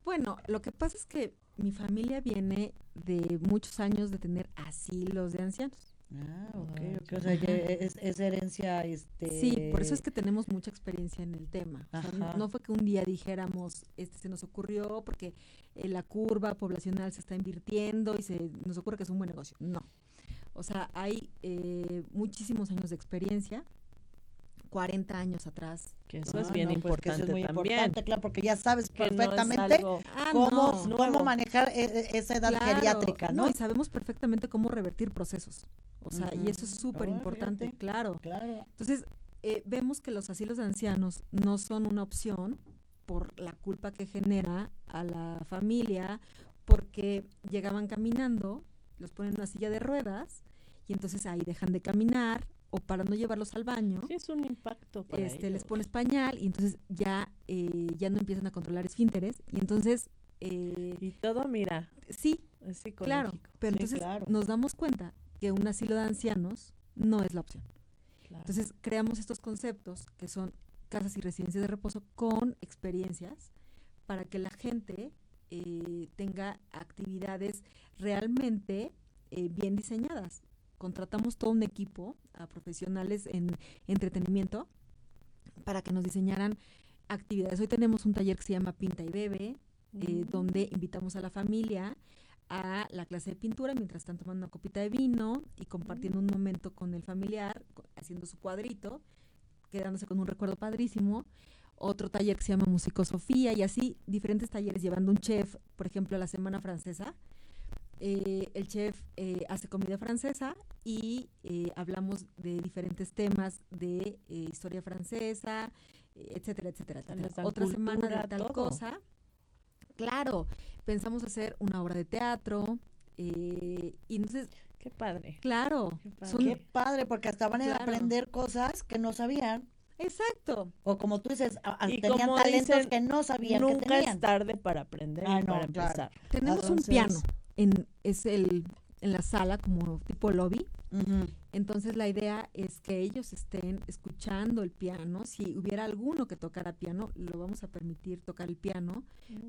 E: Bueno, lo que pasa es que mi familia viene de muchos años de tener asilos de ancianos.
A: Ah,
B: ok,
A: ok. O sea, que es, es herencia, este...
E: Sí, por eso es que tenemos mucha experiencia en el tema. O sea, no-
A: Ajá.
E: no fue que un día dijéramos, este se nos ocurrió porque eh, la curva poblacional se está invirtiendo y se nos ocurre que es un buen negocio. No. O sea, hay eh, muchísimos años de experiencia, 40 años atrás.
B: Que eso
A: Ah,
B: es bien
A: no, pues que
B: importante
A: eso es muy
B: también.
A: importante, claro, porque ya sabes
B: que no es
A: perfectamente
E: Ah,
A: cómo,
E: no.
A: cómo
B: nuevo.
A: manejar e- e- esa edad
E: Claro,
A: geriátrica, ¿no?
E: y sabemos perfectamente cómo revertir procesos. O sea, y eso es súper
A: Ah,
E: importante. Claro. Entonces, eh, vemos que los asilos de ancianos no son una opción por la culpa que genera a la familia, porque llegaban caminando, los ponen en una silla de ruedas y entonces ahí dejan de caminar o para no llevarlos al baño,
B: Sí, es un impacto para
E: este, les
B: ellos.
E: pones pañal y entonces ya, eh, ya no empiezan a controlar esfínteres y entonces, eh,
B: Y todo, mira,
E: sí,
B: es
E: claro, pero
A: Sí,
E: entonces
A: claro.
E: nos damos cuenta que un asilo de ancianos no es la opción.
B: claro.
E: Entonces creamos estos conceptos que son casas y residencias de reposo con experiencias para que la gente eh, tenga actividades realmente eh, bien diseñadas. Contratamos todo un equipo a profesionales en entretenimiento para que nos diseñaran actividades. Hoy tenemos un taller que se llama Pinta y Bebe, eh,
B: Mm.
E: donde invitamos a la familia a la clase de pintura mientras están tomando una copita de vino y compartiendo un momento con el familiar, haciendo su cuadrito, quedándose con un recuerdo padrísimo. Otro taller que se llama Musicosofía y así diferentes talleres llevando un chef, por ejemplo, a la Semana Francesa. Eh, el chef eh, hace comida francesa y eh, hablamos de diferentes temas de eh, historia francesa, etcétera, etcétera, etcétera. Otra semana
B: cultura,
E: de tal
B: todo.
E: cosa. Claro, pensamos hacer una obra de teatro eh, y entonces,
B: Qué padre.
E: claro,
B: Qué padre.
E: son-
A: Qué padre, porque hasta van a aprender cosas que no sabían.
E: exacto.
A: O como tú dices, a- a-
B: Y
A: tenían
B: como
A: talentos
B: dicen,
A: que no sabían que
B: Nunca
A: tenían.
B: es tarde para aprender
A: Ah,
B: y
A: no,
B: para
A: claro.
B: empezar.
E: Tenemos un piano en es el en la sala como tipo lobby. Entonces la idea es que ellos estén escuchando el piano. Si hubiera alguno que tocara piano, lo vamos a permitir tocar el piano,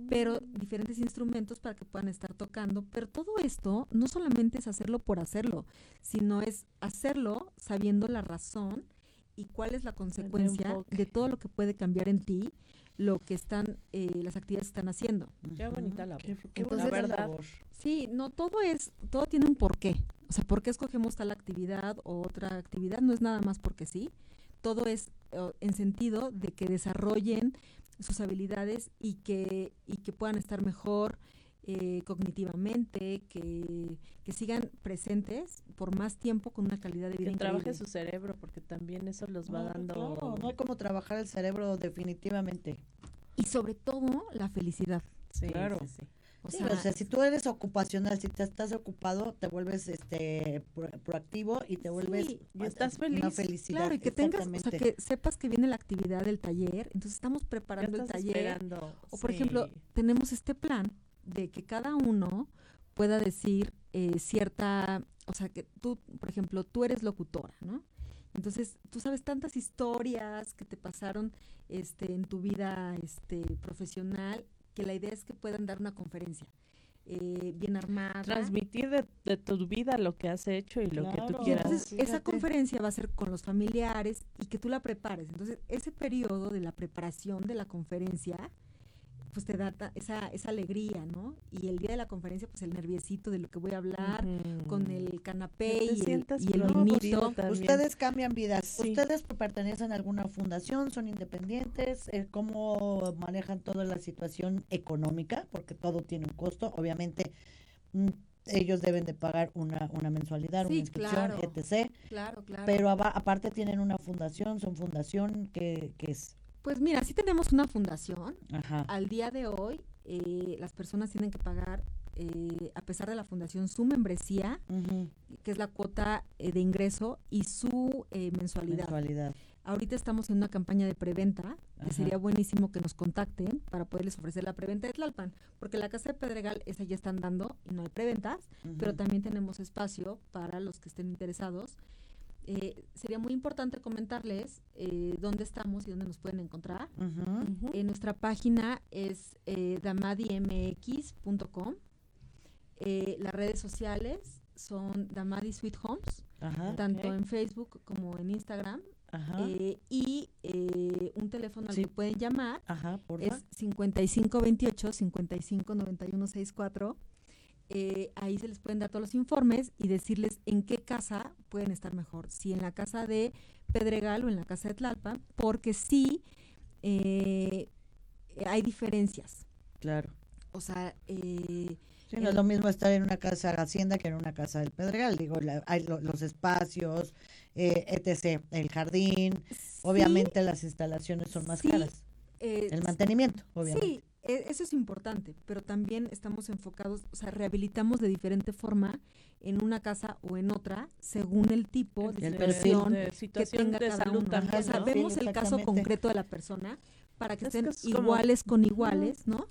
E: pero diferentes instrumentos para que puedan estar tocando. Pero todo esto no solamente es hacerlo por hacerlo, sino es hacerlo sabiendo la razón y cuál es la consecuencia de todo lo que puede cambiar en ti, lo que están, eh, las actividades que están haciendo.
B: Qué bonita labor.
A: Qué, qué
E: Entonces-
B: verdad.
A: labor.
E: Sí, no todo es, todo tiene un porqué. O sea, ¿por qué escogemos tal actividad o otra actividad? No es nada más porque sí. Todo es eh, en sentido de que desarrollen sus habilidades y que, y que puedan estar mejor eh, cognitivamente, que, que sigan presentes por más tiempo con una calidad de vida
B: Que trabaje
E: increíble.
B: su cerebro, porque también eso los va
A: No,
B: dando.
A: claro, no hay como trabajar el cerebro definitivamente.
E: Y sobre todo, la felicidad.
B: Sí,
A: Claro.
B: sí, sí.
E: O
A: Sí,
E: sea,
A: o sea, si tú eres ocupacional, si te estás ocupado, te vuelves este pro- proactivo y te vuelves
E: Sí,
B: y estás
A: Una
B: feliz.
A: felicidad.
E: claro, y que tengas, o sea, que sepas que viene la actividad del taller, entonces estamos preparando el
B: estás
E: taller.
B: esperando.
E: O por
B: sí.
E: ejemplo, tenemos este plan de que cada uno pueda decir eh, cierta, o sea, que tú, por ejemplo, tú eres locutora, ¿no? Entonces, tú sabes tantas historias que te pasaron este, en tu vida este, profesional, que la idea es que puedan dar una conferencia eh, bien armada.
B: transmitir de, de tu vida lo que has hecho y lo que tú quieras.
E: entonces esa conferencia va a ser con los familiares y que tú la prepares. Entonces ese periodo de la preparación de la conferencia pues te da ta- esa, esa alegría, ¿no? Y el día de la conferencia, pues el nerviecito de lo que voy a hablar, con el canapé y el, y el vinito.
A: Ustedes cambian vidas.
B: Sí.
A: Ustedes pertenecen a alguna fundación, son independientes. Eh, ¿Cómo manejan toda la situación económica? Porque todo tiene un costo. Obviamente, mm, ellos deben de pagar una, una mensualidad,
E: Sí,
A: una inscripción,
E: claro.
A: etc.
E: Claro, claro.
A: Pero aparte tienen una fundación, son fundación que, que es...
E: pues mira, sí tenemos una fundación.
A: Ajá.
E: Al día de hoy, eh, las personas tienen que pagar, eh, a pesar de la fundación, su membresía, que es la cuota eh, de ingreso, y su eh, mensualidad.
A: mensualidad.
E: Ahorita estamos en una campaña de preventa, que sería buenísimo que nos contacten para poderles ofrecer la preventa de Tlalpan, porque la Casa de Pedregal, esa ya están dando y no hay preventas, pero también tenemos espacio para los que estén interesados. Eh, sería muy importante comentarles eh, dónde estamos y dónde nos pueden encontrar. Eh, nuestra página es eh, damadimx.com. Eh, las redes sociales son Damadi Sweet Homes,
A: Ajá.
E: tanto en Facebook como en Instagram.
A: Ajá.
E: Eh, y eh, un teléfono al
A: Sí.
E: que pueden llamar
A: Ajá,
E: es 5528 559164. Eh, ahí se les pueden dar todos los informes y decirles en qué casa pueden estar mejor, si en la casa de Pedregal o en la casa de Tlalpan, porque sí eh, hay diferencias.
A: Claro.
E: O sea, eh,
A: Sí, no es lo mismo estar en una casa hacienda que en una casa del Pedregal. Digo, la- hay lo- los espacios, eh, etc. El jardín, obviamente las instalaciones son más
E: sí,
A: caras.
E: eh,
A: El mantenimiento, obviamente.
E: Sí, eso es importante, pero también estamos enfocados, o sea, rehabilitamos de diferente forma en una casa o en otra, según el tipo de
A: El
E: situación
B: de
E: que
B: situación
E: tenga
B: de
E: cada
B: salud
E: uno.
B: también,
E: o sea,
B: ¿no?
A: Sí,
E: vemos el caso concreto de la persona para que
B: Es
E: estén
B: que es como-
E: iguales con iguales, ¿no?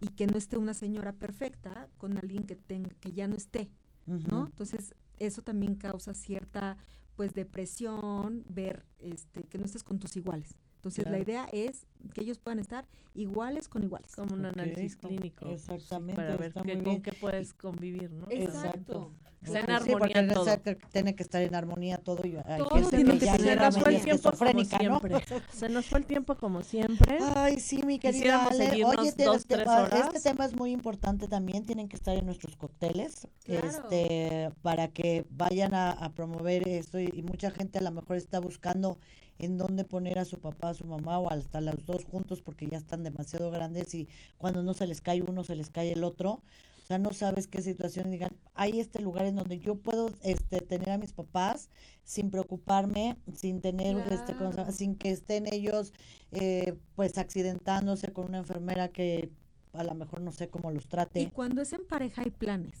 E: Y que no esté una señora perfecta con alguien que tenga que ya no esté, ¿no? Entonces, eso también causa cierta pues depresión, ver este que no estés con tus iguales. Entonces,
A: Claro.
E: la idea es que ellos puedan estar iguales con iguales.
B: como un análisis clínico. sí,
A: exactamente,
B: para ver qué- con
A: bien.
B: qué puedes convivir, ¿no?
E: Exacto.
B: Que sea en
A: sí,
B: armonía
A: porque
B: todo.
A: tiene que estar en armonía todo. Y hay
E: Todo tiene
A: que
B: Se nos fue el tiempo como
A: esquizofrénica, ¿no?
B: siempre. Se nos fue el tiempo como siempre.
A: Ay, sí, mi querida Ale. Oye, te-
B: dos,
A: te-
B: tres
A: ah,
B: horas.
A: este tema es muy importante también. Tienen que estar en nuestros cócteles
E: Claro.
A: este, para que vayan a, a promover esto. Y, y mucha gente a lo mejor está buscando en dónde poner a su papá, a su mamá o hasta los dos juntos porque ya están demasiado grandes y cuando no se les cae uno, se les cae el otro. O sea, no sabes qué situación. Digan, hay este lugar en donde yo puedo este, tener a mis papás sin preocuparme, sin tener, este, sin que estén ellos eh, pues accidentándose con una enfermera que a lo mejor no sé cómo los
E: Y
A: trate.
E: cuando es en pareja hay planes,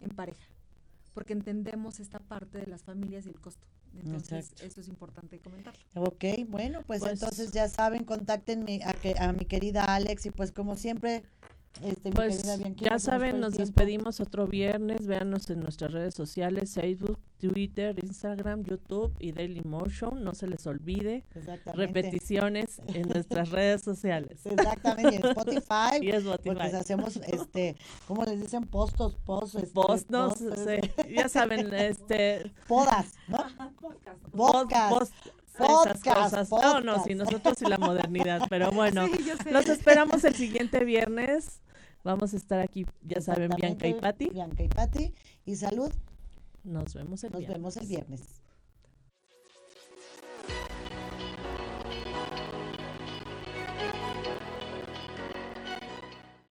E: en pareja, porque entendemos esta parte de las familias y el costo. Entonces,
A: Exacto.
E: eso es importante comentarlo.
A: Ok, bueno, pues,
B: Pues-
A: entonces ya saben, contacten mi- a, que, a mi querida Alex y pues como siempre, este,
B: Pues ya saben, nos
A: tiempo.
B: despedimos otro viernes. Véanos en nuestras redes sociales, Facebook, Twitter, Instagram, YouTube y Daily Motion. No se les olvide. Repeticiones en nuestras redes sociales.
A: Exactamente, y en Spotify.
B: Y es
A: Porque
B: Spotify.
A: hacemos, este, ¿cómo les dicen? Postos, post, este,
B: Post, no
A: post,
B: sé,
A: este,
B: ya saben, este,
A: podas, ¿no? Podcast.
B: post, esas
A: Podcast,
B: cosas. No, no,
A: podcast.
B: sí, nosotros y la modernidad, pero bueno,
E: Sí,
B: los esperamos el siguiente viernes. Vamos a estar aquí, ya saben, Bianca y Patti.
A: Bianca y Patti. Y salud,
B: Nos vemos el
A: nos
B: viernes.
A: vemos el viernes.